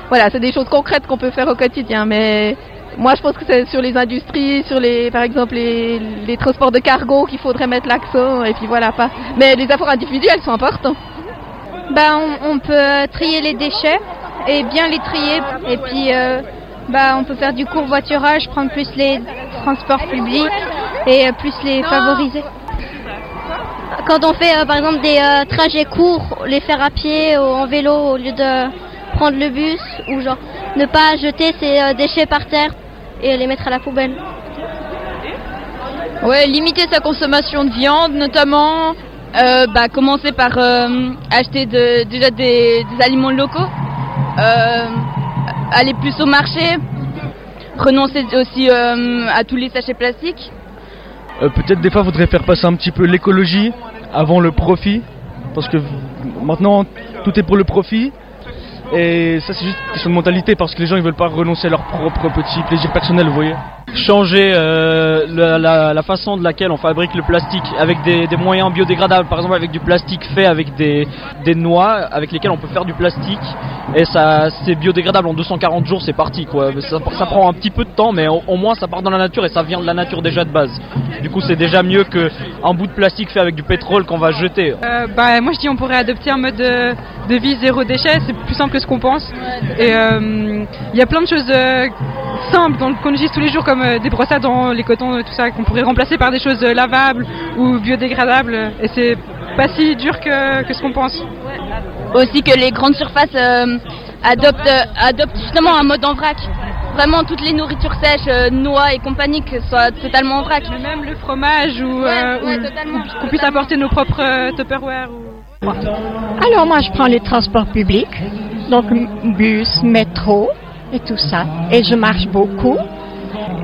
Voilà, c'est des choses concrètes qu'on peut faire au quotidien, mais moi je pense que c'est sur les industries, sur les, par exemple les, les transports de cargo qu'il faudrait mettre l'accent, et puis voilà pas. Mais les efforts individuels sont importants. Bah, on, on peut trier les déchets et bien les trier. Et puis, euh, bah, on peut faire du covoiturage, prendre plus les transports publics et euh, plus les favoriser. Quand on fait euh, par exemple des euh, trajets courts, les faire à pied ou en vélo au lieu de prendre le bus ou genre ne pas jeter ses euh, déchets par terre et les mettre à la poubelle. Ouais, limiter sa consommation de viande, notamment. Euh, bah, commencer par euh, acheter de- déjà des, des aliments locaux, euh, aller plus au marché, renoncer aussi euh, à tous les sachets plastiques. Euh, Peut-être des fois, faudrait faire passer un petit peu l'écologie avant le profit, parce que maintenant tout est pour le profit. Et ça, c'est juste une question de mentalité, parce que les gens ils veulent pas renoncer à leur propre petit plaisir personnel, vous voyez. changer euh, la, la- la façon de laquelle on fabrique le plastique avec des, des moyens biodégradables, par exemple avec du plastique fait avec des, des noix avec lesquelles on peut faire du plastique et ça c'est biodégradable en 240 jours c'est parti quoi. Ça, ça prend un petit peu de temps mais au, au moins ça part dans la nature et ça vient de la nature déjà de base. Du coup c'est déjà mieux que un bout de plastique fait avec du pétrole qu'on va jeter. Euh, bah, moi je dis on pourrait adopter un mode de, de vie zéro déchet, c'est plus simple que ce qu'on pense. Et euh, il y a plein de choses euh, simples dans- qu'on utilise tous les jours comme euh, des brosses à dents, les cotons, tout ça, qu'on pourrait remplacer par des choses euh, lavables ou biodégradables. Et c'est pas si dur que, que ce qu'on pense. Aussi que les grandes surfaces euh, adoptent, euh, adoptent justement un mode en vrac. Vraiment toutes les nourritures sèches, euh, noix et compagnie, que ce soit totalement en vrac. Même le fromage ou, euh, ou qu'on puisse apporter nos propres euh, Tupperware. Ou... Alors moi je prends les transports publics, donc bus, métro et tout ça. Et je marche beaucoup.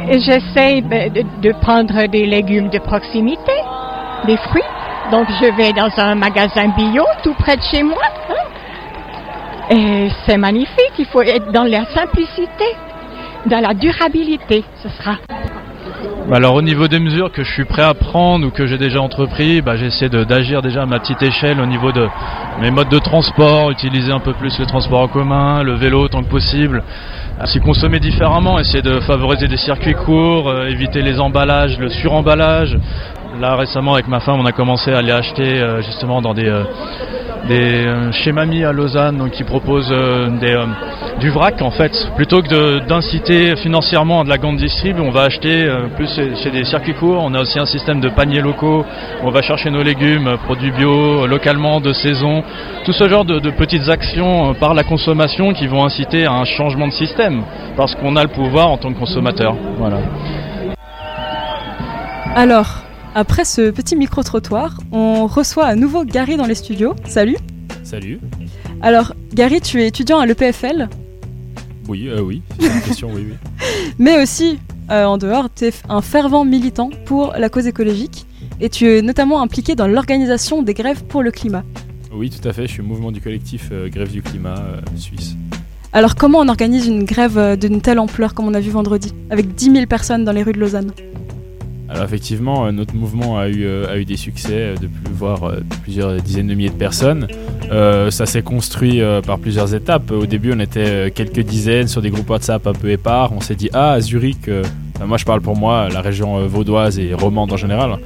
Et j'essaie ben, de, de prendre des légumes de proximité, des fruits. Donc je vais dans un magasin bio tout près de chez moi. hein. Et c'est magnifique, il faut être dans la simplicité, dans la durabilité, ce sera. Alors au niveau des mesures que je suis prêt à prendre ou que j'ai déjà entrepris, bah j'essaie d'agir déjà à ma petite échelle au niveau de mes modes de transport, utiliser un peu plus le transport en commun, le vélo autant que possible, s'y consommer différemment, essayer de favoriser des circuits courts, euh, éviter les emballages, le suremballage. Là récemment avec ma femme on a commencé à aller acheter euh, justement dans des, euh, euh, chez Mamie à Lausanne qui proposent des, du vrac en fait. Plutôt que d'inciter financièrement à de la grande distrib on va acheter plus chez, des circuits courts. On a aussi un système de paniers locaux. On va chercher nos légumes produits bio localement de saison. Tout ce genre de, de petites actions par la consommation qui vont inciter à un changement de système. Parce qu'on a le pouvoir en tant que consommateur. Voilà. Alors, après ce petit micro-trottoir, on reçoit à nouveau Gary dans les studios. Salut Salut. Alors, Gary, tu es étudiant à l'EPFL, Oui, euh, oui, c'est une question, oui, oui. mais aussi, euh, en dehors, tu es un fervent militant pour la cause écologique et tu es notamment impliqué dans l'organisation des grèves pour le climat. Oui, tout à fait, je suis au mouvement du collectif euh, Grève du climat suisse. Alors, comment on organise une grève d'une telle ampleur comme on a vu vendredi, avec 10 000 personnes dans les rues de Lausanne? Alors effectivement, euh, notre mouvement a eu, euh, a des succès euh, de plus, voire plusieurs dizaines de milliers de personnes. Ça s'est construit par plusieurs étapes. Au début, on était quelques dizaines sur des groupes WhatsApp un peu épars. On s'est dit, ah, Zurich, moi je parle pour moi, la région vaudoise et romande en général.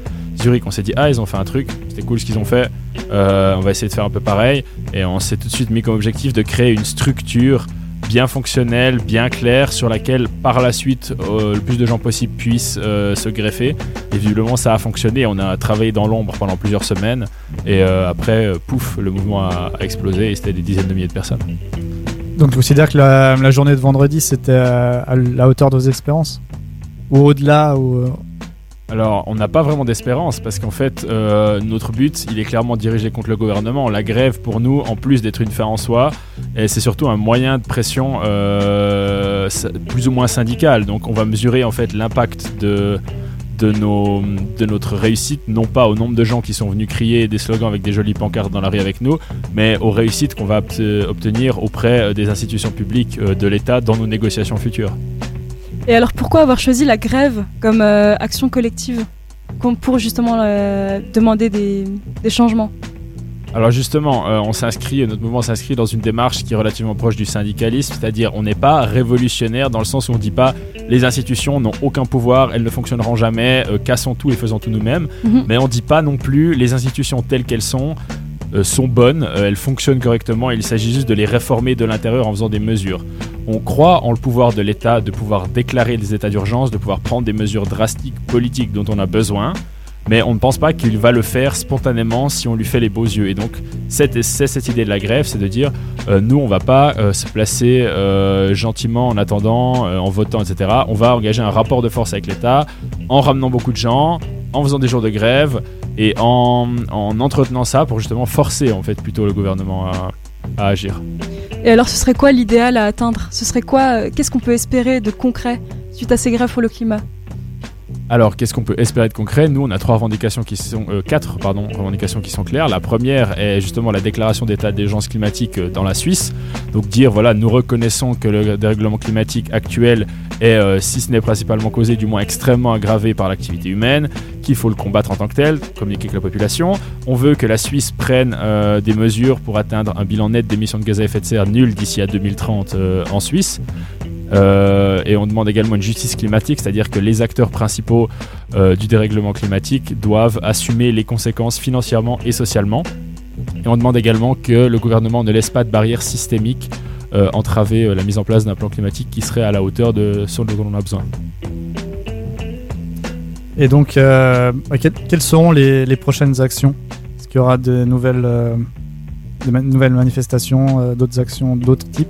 Zurich, on s'est dit, ah, ils ont fait un truc, c'était cool ce qu'ils ont fait, on va essayer de faire un peu pareil. Et on s'est tout de suite mis comme objectif de créer une structure bien fonctionnelle, bien claire, sur laquelle par la suite euh, le plus de gens possible puissent euh, se greffer. Et visiblement ça a fonctionné, on a travaillé dans l'ombre pendant plusieurs semaines et euh, après, pouf, le mouvement a, explosé et c'était des dizaines de milliers de personnes. Donc je considère que la, la journée de vendredi c'était à la hauteur de vos expériences Ou au-delà ou, Alors, on n'a pas vraiment d'espérance parce qu'en fait, euh, notre but, il est clairement dirigé contre le gouvernement. La grève, pour nous, en plus d'être une fin en soi, c'est surtout un moyen de pression euh, plus ou moins syndical. Donc, on va mesurer en fait l'impact de de, de notre réussite, non pas au nombre de gens qui sont venus crier des slogans avec des jolies pancartes dans la rue avec nous, mais aux réussites qu'on va obte- obtenir auprès euh, des institutions publiques de l'État dans nos négociations futures. Et alors pourquoi avoir choisi la grève comme euh, action collective pour justement euh, demander des, des changements? Alors justement, euh, on s'inscrit, notre mouvement s'inscrit dans une démarche qui est relativement proche du syndicalisme, c'est-à-dire on n'est pas révolutionnaire dans le sens où on ne dit pas les institutions n'ont aucun pouvoir, elles ne fonctionneront jamais, euh, cassons tout et faisons tout nous-mêmes, Mhm. mais on ne dit pas non plus les institutions telles qu'elles sont sont bonnes, euh, elles fonctionnent correctement, il s'agit juste de les réformer de l'intérieur en faisant des mesures. On croit en le pouvoir de l'État de pouvoir déclarer des états d'urgence, de pouvoir prendre des mesures drastiques politiques dont on a besoin, mais on ne pense pas qu'il va le faire spontanément si on lui fait les beaux yeux. Et donc, c'est cette idée de la grève, c'est de dire, euh, nous, on va pas euh, se placer euh, gentiment en attendant, euh, en votant, etc. On va engager un rapport de force avec l'État, en ramenant beaucoup de gens, en faisant des jours de grève, et en, en entretenant ça pour justement forcer, en fait, plutôt le gouvernement à, à agir. Et alors ce serait quoi l'idéal à atteindre? Ce serait quoi euh, Qu'est-ce qu'on peut espérer de concret suite à ces grèves pour le climat? Alors, qu'est-ce qu'on peut espérer de concret Nous, on a trois revendications qui sont, euh, quatre pardon, revendications qui sont claires. La première est justement la déclaration d'état d'urgence climatique euh, dans la Suisse. Donc dire voilà, nous reconnaissons que le dérèglement climatique actuel est, euh, si ce n'est principalement causé, du moins extrêmement aggravé par l'activité humaine, qu'il faut le combattre en tant que tel, communiquer avec la population. On veut que la Suisse prenne des mesures pour atteindre un bilan net d'émissions de gaz à effet de serre nul d'ici à 2030 euh, en Suisse. Euh, et on demande également une justice climatique, c'est-à-dire que les acteurs principaux euh, du dérèglement climatique doivent assumer les conséquences financièrement et socialement. Et on demande également que le gouvernement ne laisse pas de barrières systémiques euh, entraver la mise en place d'un plan climatique qui serait à la hauteur de ce dont on a besoin. Et donc, bah, que- quelles seront les, les prochaines actions? Est-ce qu'il y aura de nouvelles, de ma- nouvelles manifestations, d'autres actions d'autres types?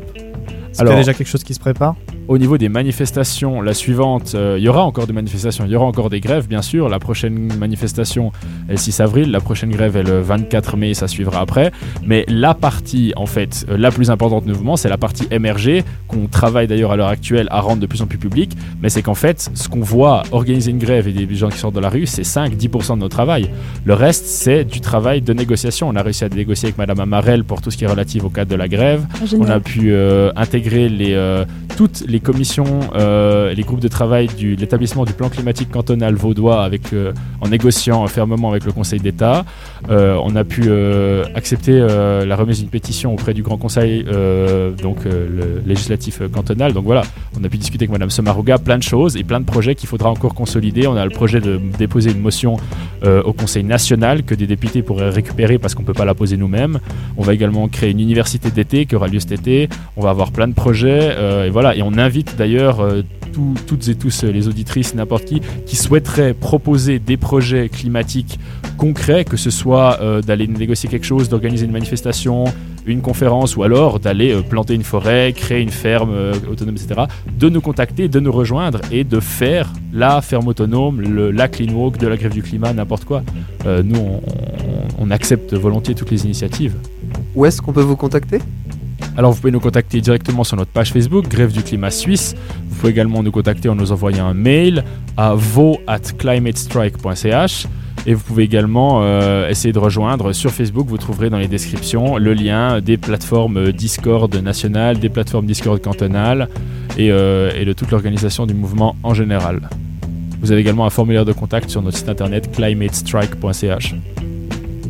Est-ce qu'il y a déjà quelque chose qui se prépare? Au niveau des manifestations, la suivante, euh, il y aura encore des manifestations, il y aura encore des grèves, bien sûr. La prochaine manifestation est le 6 avril, la prochaine grève est le 24 mai, ça suivra après. Mais la partie, en fait, euh, la plus importante du mouvement, c'est la partie émergée, qu'on travaille d'ailleurs à l'heure actuelle à rendre de plus en plus publique. Mais c'est qu'en fait, ce qu'on voit organiser une grève et des gens qui sortent de la rue, c'est 5-10% de notre travail. Le reste, c'est du travail de négociation. On a réussi à négocier avec Madame Amarel pour tout ce qui est relatif au cadre de la grève. Ah, génial. On a pu euh, intégrer les, euh, toutes les commissions, euh, les groupes de travail de l'établissement du plan climatique cantonal vaudois avec, euh, en négociant fermement avec le Conseil d'État. Euh, on a pu euh, accepter la remise d'une pétition auprès du Grand Conseil, donc le législatif cantonal. Donc voilà, on a pu discuter avec Madame Samaruga plein de choses et plein de projets qu'il faudra encore consolider. On a le projet de déposer une motion au Conseil national que des députés pourraient récupérer parce qu'on ne peut pas la poser nous-mêmes. On va également créer une université d'été qui aura lieu cet été. On va avoir plein de projets et voilà. Invite d'ailleurs euh, tout- toutes et tous euh, les auditrices, n'importe qui, qui souhaiteraient proposer des projets climatiques concrets, que ce soit euh, d'aller négocier quelque chose, d'organiser une manifestation, une conférence ou alors d'aller planter une forêt, créer une ferme autonome, etc. De nous contacter, de nous rejoindre et de faire la ferme autonome, la clean walk, de la grève du climat, n'importe quoi. Nous, on accepte volontiers toutes les initiatives. Où est-ce qu'on peut vous contacter? Alors vous pouvez nous contacter directement sur notre page Facebook, Grève du climat suisse. Vous pouvez également nous contacter en nous envoyant un mail à vo at climatestrike.ch. Et vous pouvez également euh, essayer de rejoindre sur Facebook, vous trouverez dans les descriptions le lien des plateformes euh, Discord nationales, des plateformes Discord cantonales et, euh, et de toute l'organisation du mouvement en général. Vous avez également un formulaire de contact sur notre site internet climatestrike.ch.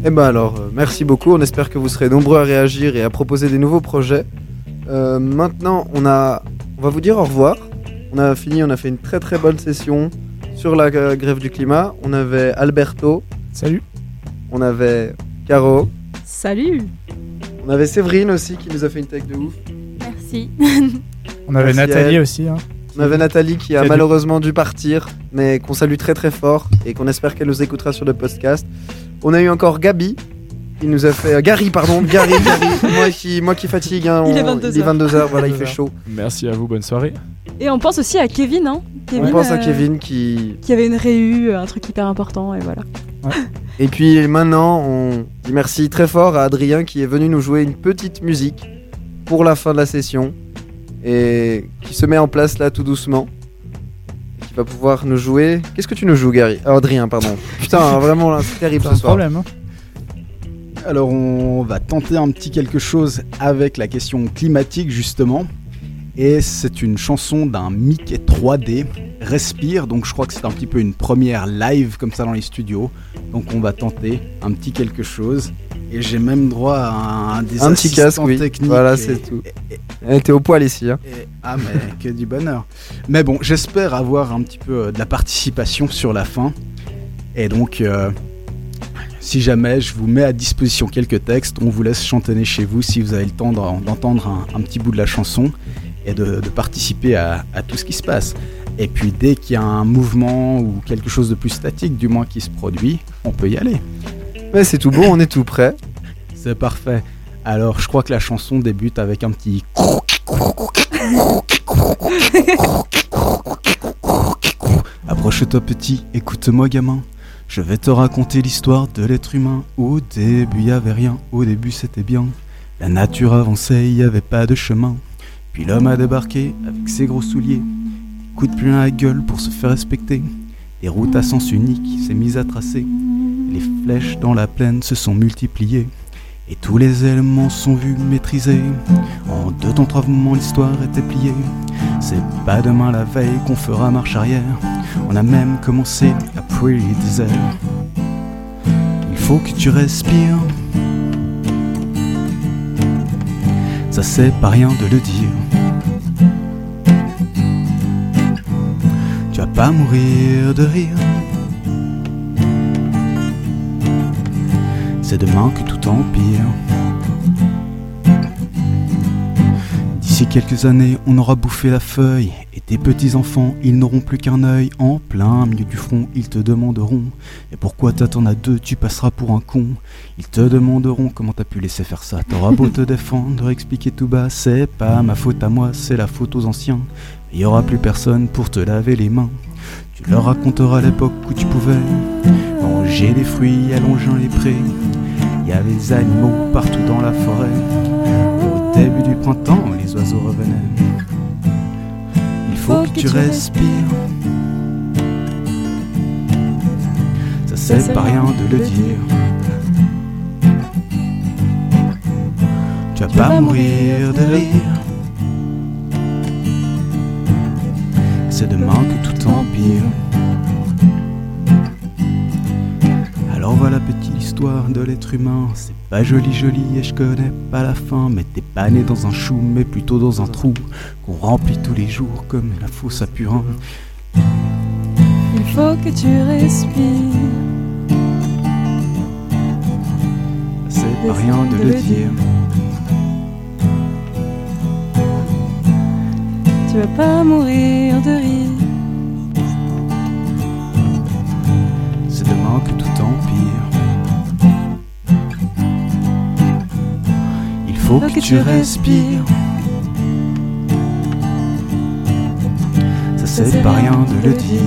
Eh ben alors, euh, merci beaucoup. On espère que vous serez nombreux à réagir et à proposer des nouveaux projets. Euh, maintenant, on a, on va vous dire au revoir. On a fini, on a fait une très très bonne session sur la euh, grève du climat. On avait Alberto. Salut. On avait Caro. Salut On avait Séverine aussi qui nous a fait une tech de ouf. Merci. On avait Merci Nathalie aussi. hein. On avait Nathalie qui a malheureusement dû partir, mais qu'on salue très très fort et qu'on espère qu'elle nous écoutera sur le podcast. On a eu encore Gabi qui nous a fait euh, Gary pardon Gary Gary moi qui moi qui fatigue hein, Il est on- 22 il est heures. 22h voilà il fait chaud. Merci à vous, bonne soirée. Et on pense aussi à Kevin, hein, Kevin. On pense à euh, Kevin qui. Qui avait une réu, un truc hyper important, et voilà. Et puis maintenant, on dit merci très fort à Adrien qui est venu nous jouer une petite musique pour la fin de la session et qui se met en place là tout doucement. Qui va pouvoir nous jouer. Qu'est-ce que tu nous joues, Gary Adrien, pardon. Putain, vraiment, là, c'est terrible ce soir. hein. Alors on va tenter un petit quelque chose avec la question climatique justement. Et c'est une chanson d'un Mickey 3D, Respire, donc je crois que c'est un petit peu une première live comme ça dans les studios. Donc on va tenter un petit quelque chose. Et j'ai même droit à un, des Un petit casque, oui. Voilà, c'est tout. et- Eh, T'es au poil ici. Hein. et- ah mais que du bonheur. Mais bon, j'espère avoir un petit peu euh, de la participation sur la fin. Et donc, euh, si jamais je vous mets à disposition quelques textes, on vous laisse chantonner chez vous si vous avez le temps d'en- d'entendre un, un petit bout de la chanson et de, de participer à, à tout ce qui se passe. Et puis dès qu'il y a un mouvement ou quelque chose de plus statique, du moins qui se produit, on peut y aller. Mais c'est tout bon, on est tout prêt. C'est parfait. Alors je crois que la chanson débute avec un petit Approche-toi petit, écoute-moi gamin. Je vais te raconter l'histoire de l'être humain. Au début y avait rien, au début c'était bien. La nature avançait, y avait pas de chemin. Puis l'homme a débarqué avec ses gros souliers. Coup de plein à la gueule pour se faire respecter. Des routes à sens unique s'est mise à tracer. Les flèches dans la plaine se sont multipliées. Et tous les éléments sont vus maîtrisés. En deux temps, trois moments, l'histoire était pliée. C'est pas demain la veille qu'on fera marche arrière. On a même commencé à Pretty Desert. Il faut que tu respires. Ça c'est pas rien de le dire. Tu vas pas mourir de rire. C'est demain que tout empire. D'ici quelques années, on aura bouffé la feuille. Et tes petits-enfants, ils n'auront plus qu'un œil. En plein milieu du front, ils te demanderont Et pourquoi t'attends à deux, tu passeras pour un con. Ils te demanderont comment t'as pu laisser faire ça. T'auras beau te défendre, expliquer tout bas. C'est pas ma faute à moi, c'est la faute aux anciens. Il y aura plus personne pour te laver les mains. Tu leur raconteras l'époque où tu pouvais manger des fruits allongeant les prés. Il y avait des animaux partout dans la forêt. Au début du printemps, les oiseaux revenaient. Il faut que tu respires. Ça c'est pas rien de le dire. Tu vas pas mourir de rire. C'est demain que tout empire. Alors voilà petite histoire de l'être humain. C'est pas joli joli et je connais pas la fin. Mais t'es pas né dans un chou, mais plutôt dans un trou qu'on remplit tous les jours comme la fosse à purin. Il faut que tu respires. C'est pas rien de le dire. Tu vas pas mourir de rire. Faut que tu respires. Ça c'est pas rien de le dire.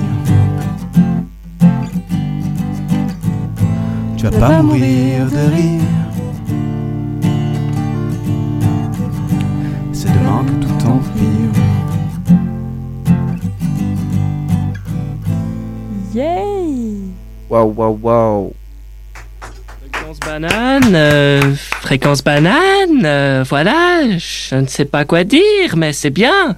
Tu vas pas mourir de rire. C'est demain que tout empire. Yay Waouh, waouh, waouh. Banane, euh, fréquence banane, euh, voilà, je ne sais pas quoi dire, mais c'est bien.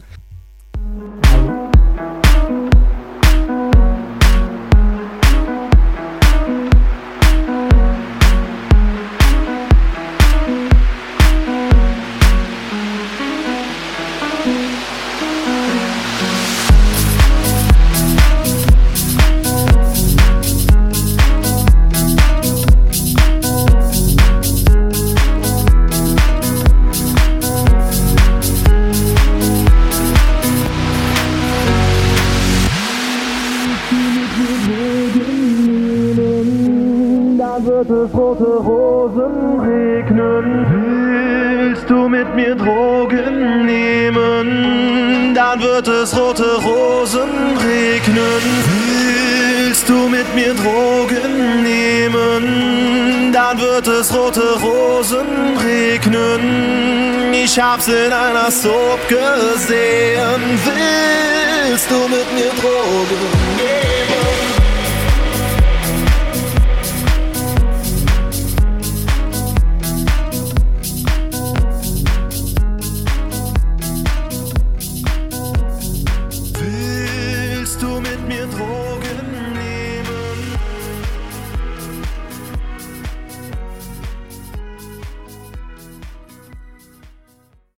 Ich in einer Soap